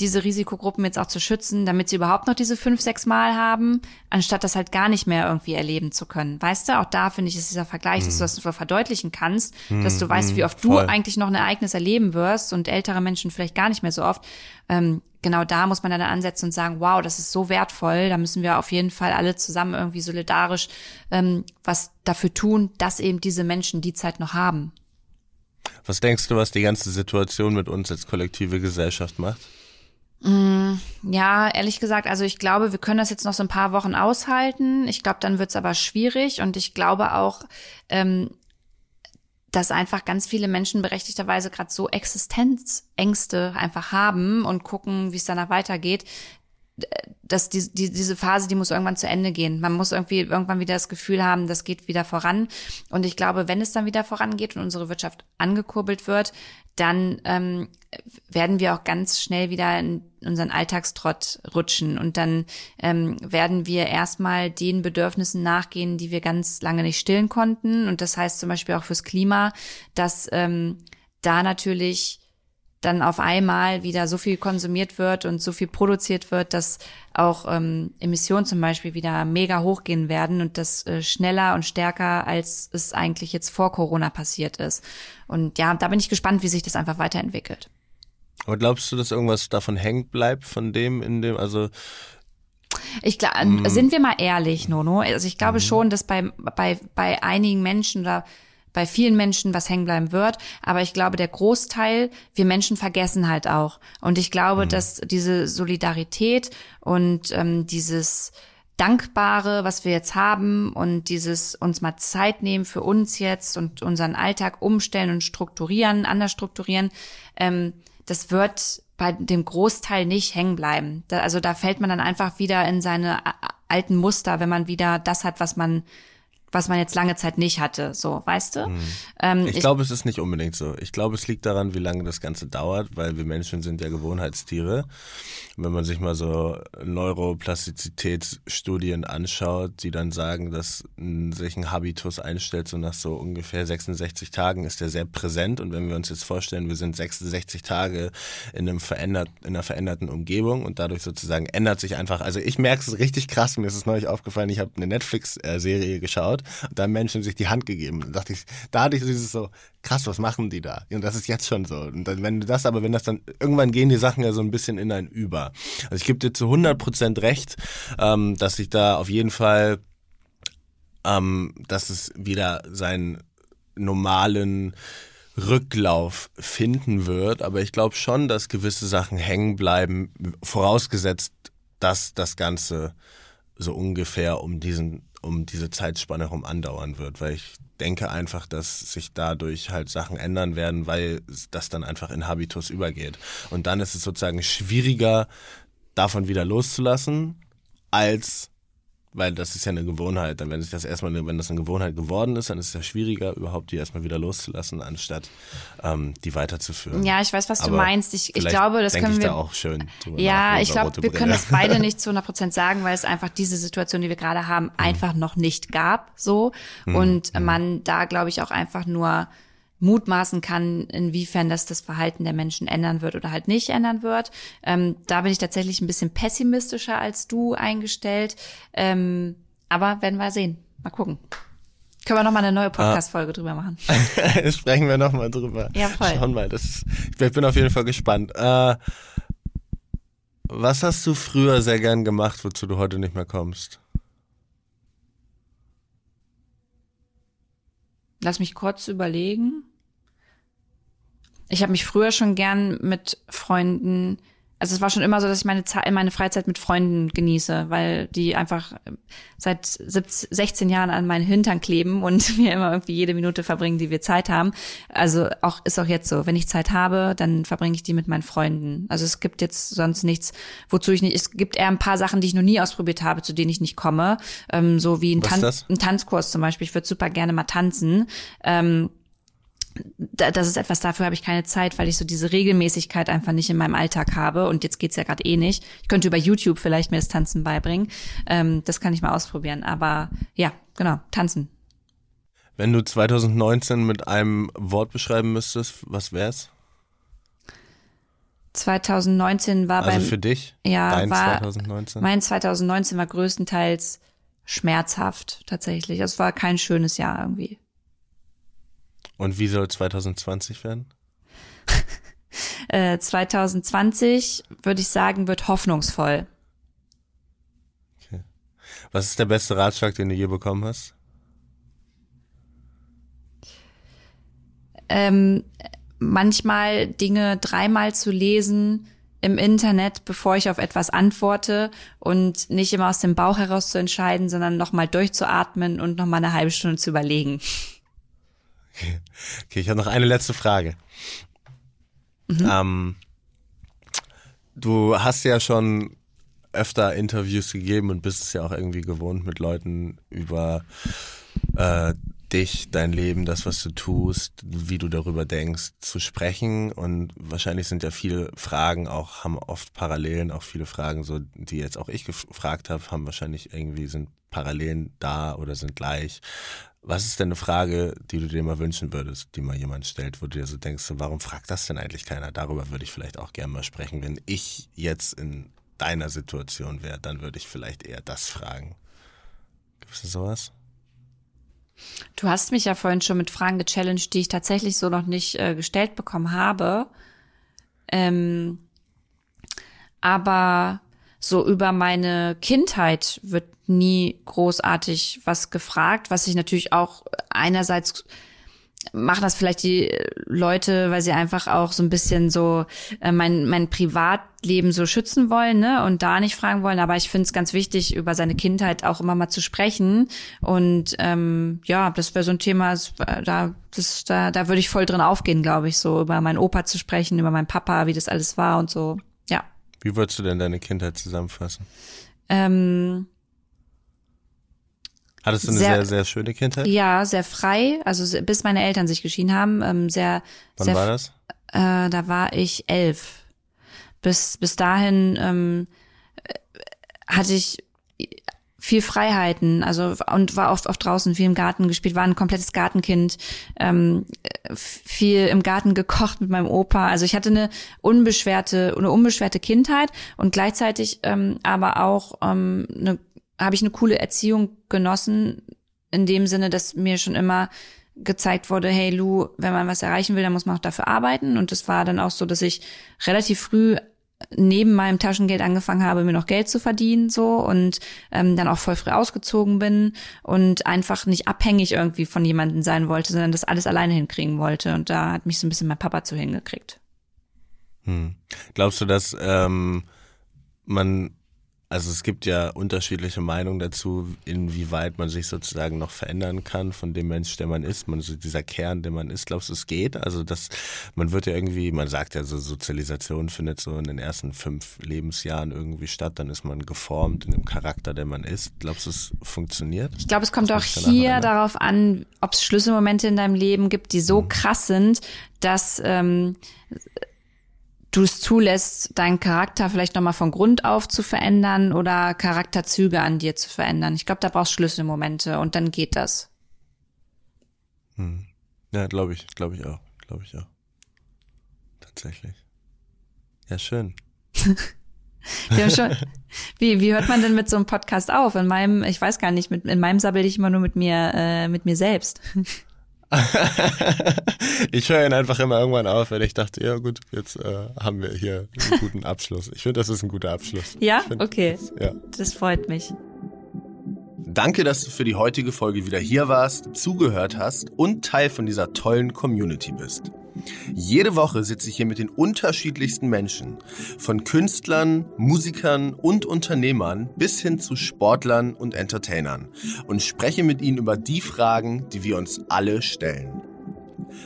diese Risikogruppen jetzt auch zu schützen, damit sie überhaupt noch diese fünf, sechs Mal haben, anstatt das halt gar nicht mehr irgendwie erleben zu können. Weißt du, auch da finde ich, ist dieser Vergleich, dass du das so verdeutlichen kannst, dass du weißt, wie oft Voll. du eigentlich noch ein Ereignis erleben wirst und ältere Menschen vielleicht gar nicht mehr so oft. Ähm, genau da muss man dann ansetzen und sagen, wow, das ist so wertvoll, da müssen wir auf jeden Fall alle zusammen irgendwie solidarisch ähm, was dafür tun, dass eben diese Menschen die Zeit noch haben. Was denkst du, was die ganze Situation mit uns als kollektive Gesellschaft macht? Ja, ehrlich gesagt, also ich glaube, wir können das jetzt noch so ein paar Wochen aushalten. Ich glaube, dann wird's aber schwierig und ich glaube auch, ähm, dass einfach ganz viele Menschen berechtigterweise gerade so Existenzängste einfach haben und gucken, wie es danach weitergeht, dass die, die, diese Phase, die muss irgendwann zu Ende gehen. Man muss irgendwie irgendwann wieder das Gefühl haben, das geht wieder voran. Und ich glaube, wenn es dann wieder vorangeht und unsere Wirtschaft angekurbelt wird, dann ähm, werden wir auch ganz schnell wieder in unseren Alltagstrott rutschen. Und dann ähm, werden wir erstmal den Bedürfnissen nachgehen, die wir ganz lange nicht stillen konnten. Und das heißt zum Beispiel auch fürs Klima, dass ähm, da natürlich dann auf einmal wieder so viel konsumiert wird und so viel produziert wird, dass auch ähm, Emissionen zum Beispiel wieder mega hochgehen werden und das äh, schneller und stärker, als es eigentlich jetzt vor Corona passiert ist. Und ja, da bin ich gespannt, wie sich das einfach weiterentwickelt. Aber glaubst du, dass irgendwas davon hängt bleibt, von dem in dem, also ich glaube, mm. sind wir mal ehrlich, Nono. Also ich glaube mm. schon, dass bei, bei, bei einigen Menschen oder bei vielen Menschen was hängen bleiben wird. Aber ich glaube, der Großteil, wir Menschen vergessen halt auch. Und ich glaube, mhm. dass diese Solidarität und ähm, dieses Dankbare, was wir jetzt haben und dieses uns mal Zeit nehmen für uns jetzt und unseren Alltag umstellen und strukturieren, anders strukturieren, ähm, das wird bei dem Großteil nicht hängen bleiben. Da, also da fällt man dann einfach wieder in seine alten Muster, wenn man wieder das hat, was man was man jetzt lange Zeit nicht hatte, so, weißt du? Hm. Ähm, ich, ich glaube, es ist nicht unbedingt so. Ich glaube, es liegt daran, wie lange das Ganze dauert, weil wir Menschen sind ja Gewohnheitstiere. Wenn man sich mal so Neuroplastizitätsstudien anschaut, die dann sagen, dass sich ein Habitus einstellt, so nach so ungefähr 66 Tagen ist der sehr präsent. Und wenn wir uns jetzt vorstellen, wir sind 66 Tage in einem verändert, in einer veränderten Umgebung und dadurch sozusagen ändert sich einfach, also ich merke es richtig krass, mir ist es neulich aufgefallen, ich habe eine Netflix-Serie geschaut und da haben Menschen sich die Hand gegeben. Da dachte ich, da hatte ich dieses so, krass, was machen die da? Und das ist jetzt schon so. Und dann, wenn du das, aber wenn das dann, irgendwann gehen die Sachen ja so ein bisschen in ein Über. Also ich gebe dir zu 100% recht, ähm, dass ich da auf jeden Fall, ähm, dass es wieder seinen normalen Rücklauf finden wird, aber ich glaube schon, dass gewisse Sachen hängen bleiben, vorausgesetzt, dass das Ganze so ungefähr um diesen um diese Zeitspanne herum andauern wird, weil ich denke einfach, dass sich dadurch halt Sachen ändern werden, weil das dann einfach in Habitus übergeht. Und dann ist es sozusagen schwieriger, davon wieder loszulassen, als weil das ist ja eine Gewohnheit. Dann, wenn sich das erstmal, wenn das eine Gewohnheit geworden ist, dann ist es ja schwieriger, überhaupt die erstmal wieder loszulassen, anstatt ähm, die weiterzuführen. Ja, ich weiß, was Aber du meinst. Ich, ich glaube, das können wir. Da auch schön ja, ich glaube, wir können das beide <laughs> nicht zu 100 Prozent sagen, weil es einfach diese Situation, die wir gerade haben, mhm. einfach noch nicht gab, so. Mhm. Und mhm. man da, glaube ich, auch einfach nur mutmaßen kann, inwiefern das das Verhalten der Menschen ändern wird oder halt nicht ändern wird. Ähm, da bin ich tatsächlich ein bisschen pessimistischer als du eingestellt. Ähm, aber werden wir sehen. Mal gucken. Können wir noch mal eine neue Podcast-Folge ah. drüber machen? <laughs> Sprechen wir noch mal drüber. Ja, voll. Schauen mal, das ist, ich bin auf jeden Fall gespannt. Äh, was hast du früher sehr gern gemacht, wozu du heute nicht mehr kommst? Lass mich kurz überlegen. Ich habe mich früher schon gern mit Freunden also es war schon immer so, dass ich meine, Zeit, meine Freizeit mit Freunden genieße, weil die einfach seit 17, 16 Jahren an meinen Hintern kleben und <laughs> mir immer irgendwie jede Minute verbringen, die wir Zeit haben. Also auch ist auch jetzt so, wenn ich Zeit habe, dann verbringe ich die mit meinen Freunden. Also es gibt jetzt sonst nichts, wozu ich nicht. Es gibt eher ein paar Sachen, die ich noch nie ausprobiert habe, zu denen ich nicht komme, ähm, so wie ein, Tan ein Tanzkurs zum Beispiel. Ich würde super gerne mal tanzen. Ähm, das ist etwas, dafür habe ich keine Zeit, weil ich so diese Regelmäßigkeit einfach nicht in meinem Alltag habe. Und jetzt geht's ja gerade eh nicht. Ich könnte über YouTube vielleicht mir das Tanzen beibringen. Ähm, das kann ich mal ausprobieren. Aber ja, genau, tanzen. Wenn du 2019 mit einem Wort beschreiben müsstest, was wär's? 2019 war also beim für dich ja dein war 2019 mein 2019 war größtenteils schmerzhaft tatsächlich. Es war kein schönes Jahr irgendwie. Und wie soll 2020 werden? 2020 <laughs> äh, würde ich sagen, wird hoffnungsvoll. Okay. Was ist der beste Ratschlag, den du je bekommen hast? Ähm, manchmal Dinge dreimal zu lesen im Internet, bevor ich auf etwas antworte und nicht immer aus dem Bauch heraus zu entscheiden, sondern nochmal durchzuatmen und nochmal eine halbe Stunde zu überlegen. <laughs> Okay, okay ich habe noch eine letzte Frage. Mhm. Ähm, du hast ja schon öfter Interviews gegeben und bist es ja auch irgendwie gewohnt, mit Leuten über äh, dich, dein Leben, das, was du tust, wie du darüber denkst, zu sprechen. Und wahrscheinlich sind ja viele Fragen auch, haben oft Parallelen, auch viele Fragen, so, die jetzt auch ich gefragt habe, haben wahrscheinlich irgendwie, sind Parallelen da oder sind gleich. Was ist denn eine Frage, die du dir mal wünschen würdest, die mal jemand stellt, wo du dir so denkst, warum fragt das denn eigentlich keiner? Darüber würde ich vielleicht auch gerne mal sprechen. Wenn ich jetzt in deiner Situation wäre, dann würde ich vielleicht eher das fragen. Gibt es sowas? Du hast mich ja vorhin schon mit Fragen gechallenged, die ich tatsächlich so noch nicht äh, gestellt bekommen habe. Ähm, aber so über meine Kindheit wird nie großartig was gefragt, was ich natürlich auch einerseits machen das vielleicht die Leute, weil sie einfach auch so ein bisschen so äh, mein, mein Privatleben so schützen wollen, ne? Und da nicht fragen wollen. Aber ich finde es ganz wichtig, über seine Kindheit auch immer mal zu sprechen. Und ähm, ja, das wäre so ein Thema, da, das, da, da würde ich voll drin aufgehen, glaube ich, so über meinen Opa zu sprechen, über meinen Papa, wie das alles war und so. Ja. Wie würdest du denn deine Kindheit zusammenfassen? Ähm, Hattest du eine sehr, sehr, sehr, schöne Kindheit? Ja, sehr frei. Also bis meine Eltern sich geschieden haben, ähm, sehr. Wann sehr, war das? Äh, da war ich elf. Bis bis dahin ähm, hatte ich viel Freiheiten, also und war oft oft draußen, viel im Garten gespielt, war ein komplettes Gartenkind, ähm, viel im Garten gekocht mit meinem Opa. Also ich hatte eine unbeschwerte, eine unbeschwerte Kindheit und gleichzeitig ähm, aber auch ähm, eine habe ich eine coole Erziehung genossen, in dem Sinne, dass mir schon immer gezeigt wurde, hey Lu, wenn man was erreichen will, dann muss man auch dafür arbeiten. Und es war dann auch so, dass ich relativ früh neben meinem Taschengeld angefangen habe, mir noch Geld zu verdienen, so und ähm, dann auch voll früh ausgezogen bin und einfach nicht abhängig irgendwie von jemandem sein wollte, sondern das alles alleine hinkriegen wollte. Und da hat mich so ein bisschen mein Papa zu hingekriegt. Hm. Glaubst du, dass ähm, man also es gibt ja unterschiedliche Meinungen dazu, inwieweit man sich sozusagen noch verändern kann von dem Mensch, der man ist, man so dieser Kern, der man ist. Glaubst du, es geht? Also das, man wird ja irgendwie, man sagt ja so, Sozialisation findet so in den ersten fünf Lebensjahren irgendwie statt, dann ist man geformt in dem Charakter, der man ist. Glaubst du, es funktioniert? Ich glaube, es kommt auch hier darauf an, ob es Schlüsselmomente in deinem Leben gibt, die so mhm. krass sind, dass ähm, du es zulässt, deinen Charakter vielleicht nochmal von Grund auf zu verändern oder Charakterzüge an dir zu verändern. Ich glaube, da brauchst du Schlüsselmomente und dann geht das. Hm. Ja, glaube ich, glaube ich auch, glaube ich auch. Tatsächlich. Ja, schön. <laughs> schon, wie, wie hört man denn mit so einem Podcast auf? In meinem, ich weiß gar nicht, mit, in meinem sabbel ich immer nur mit mir, äh, mit mir selbst. <laughs> <laughs> ich höre ihn einfach immer irgendwann auf, weil ich dachte, ja gut, jetzt äh, haben wir hier einen guten Abschluss. Ich finde, das ist ein guter Abschluss. Ja, find, okay. Das, ja. das freut mich. Danke, dass du für die heutige Folge wieder hier warst, zugehört hast und Teil von dieser tollen Community bist. Jede Woche sitze ich hier mit den unterschiedlichsten Menschen, von Künstlern, Musikern und Unternehmern bis hin zu Sportlern und Entertainern und spreche mit ihnen über die Fragen, die wir uns alle stellen.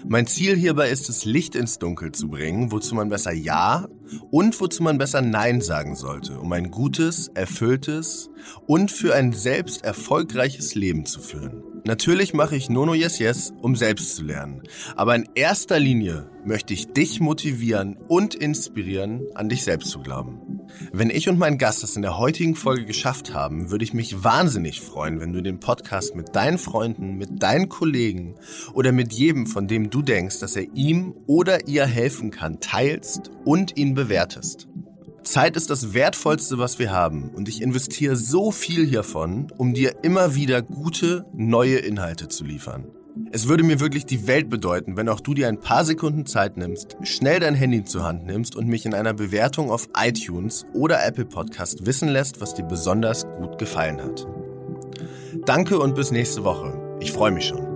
Mein Ziel hierbei ist es, Licht ins Dunkel zu bringen, wozu man besser Ja und wozu man besser Nein sagen sollte, um ein gutes, erfülltes und für ein selbst erfolgreiches Leben zu führen. Natürlich mache ich Nono Yes Yes, um selbst zu lernen. Aber in erster Linie möchte ich dich motivieren und inspirieren, an dich selbst zu glauben. Wenn ich und mein Gast das in der heutigen Folge geschafft haben, würde ich mich wahnsinnig freuen, wenn du den Podcast mit deinen Freunden, mit deinen Kollegen oder mit jedem, von dem du denkst, dass er ihm oder ihr helfen kann, teilst und ihn bewertest. Zeit ist das Wertvollste, was wir haben und ich investiere so viel hiervon, um dir immer wieder gute, neue Inhalte zu liefern. Es würde mir wirklich die Welt bedeuten, wenn auch du dir ein paar Sekunden Zeit nimmst, schnell dein Handy zur Hand nimmst und mich in einer Bewertung auf iTunes oder Apple Podcast wissen lässt, was dir besonders gut gefallen hat. Danke und bis nächste Woche. Ich freue mich schon.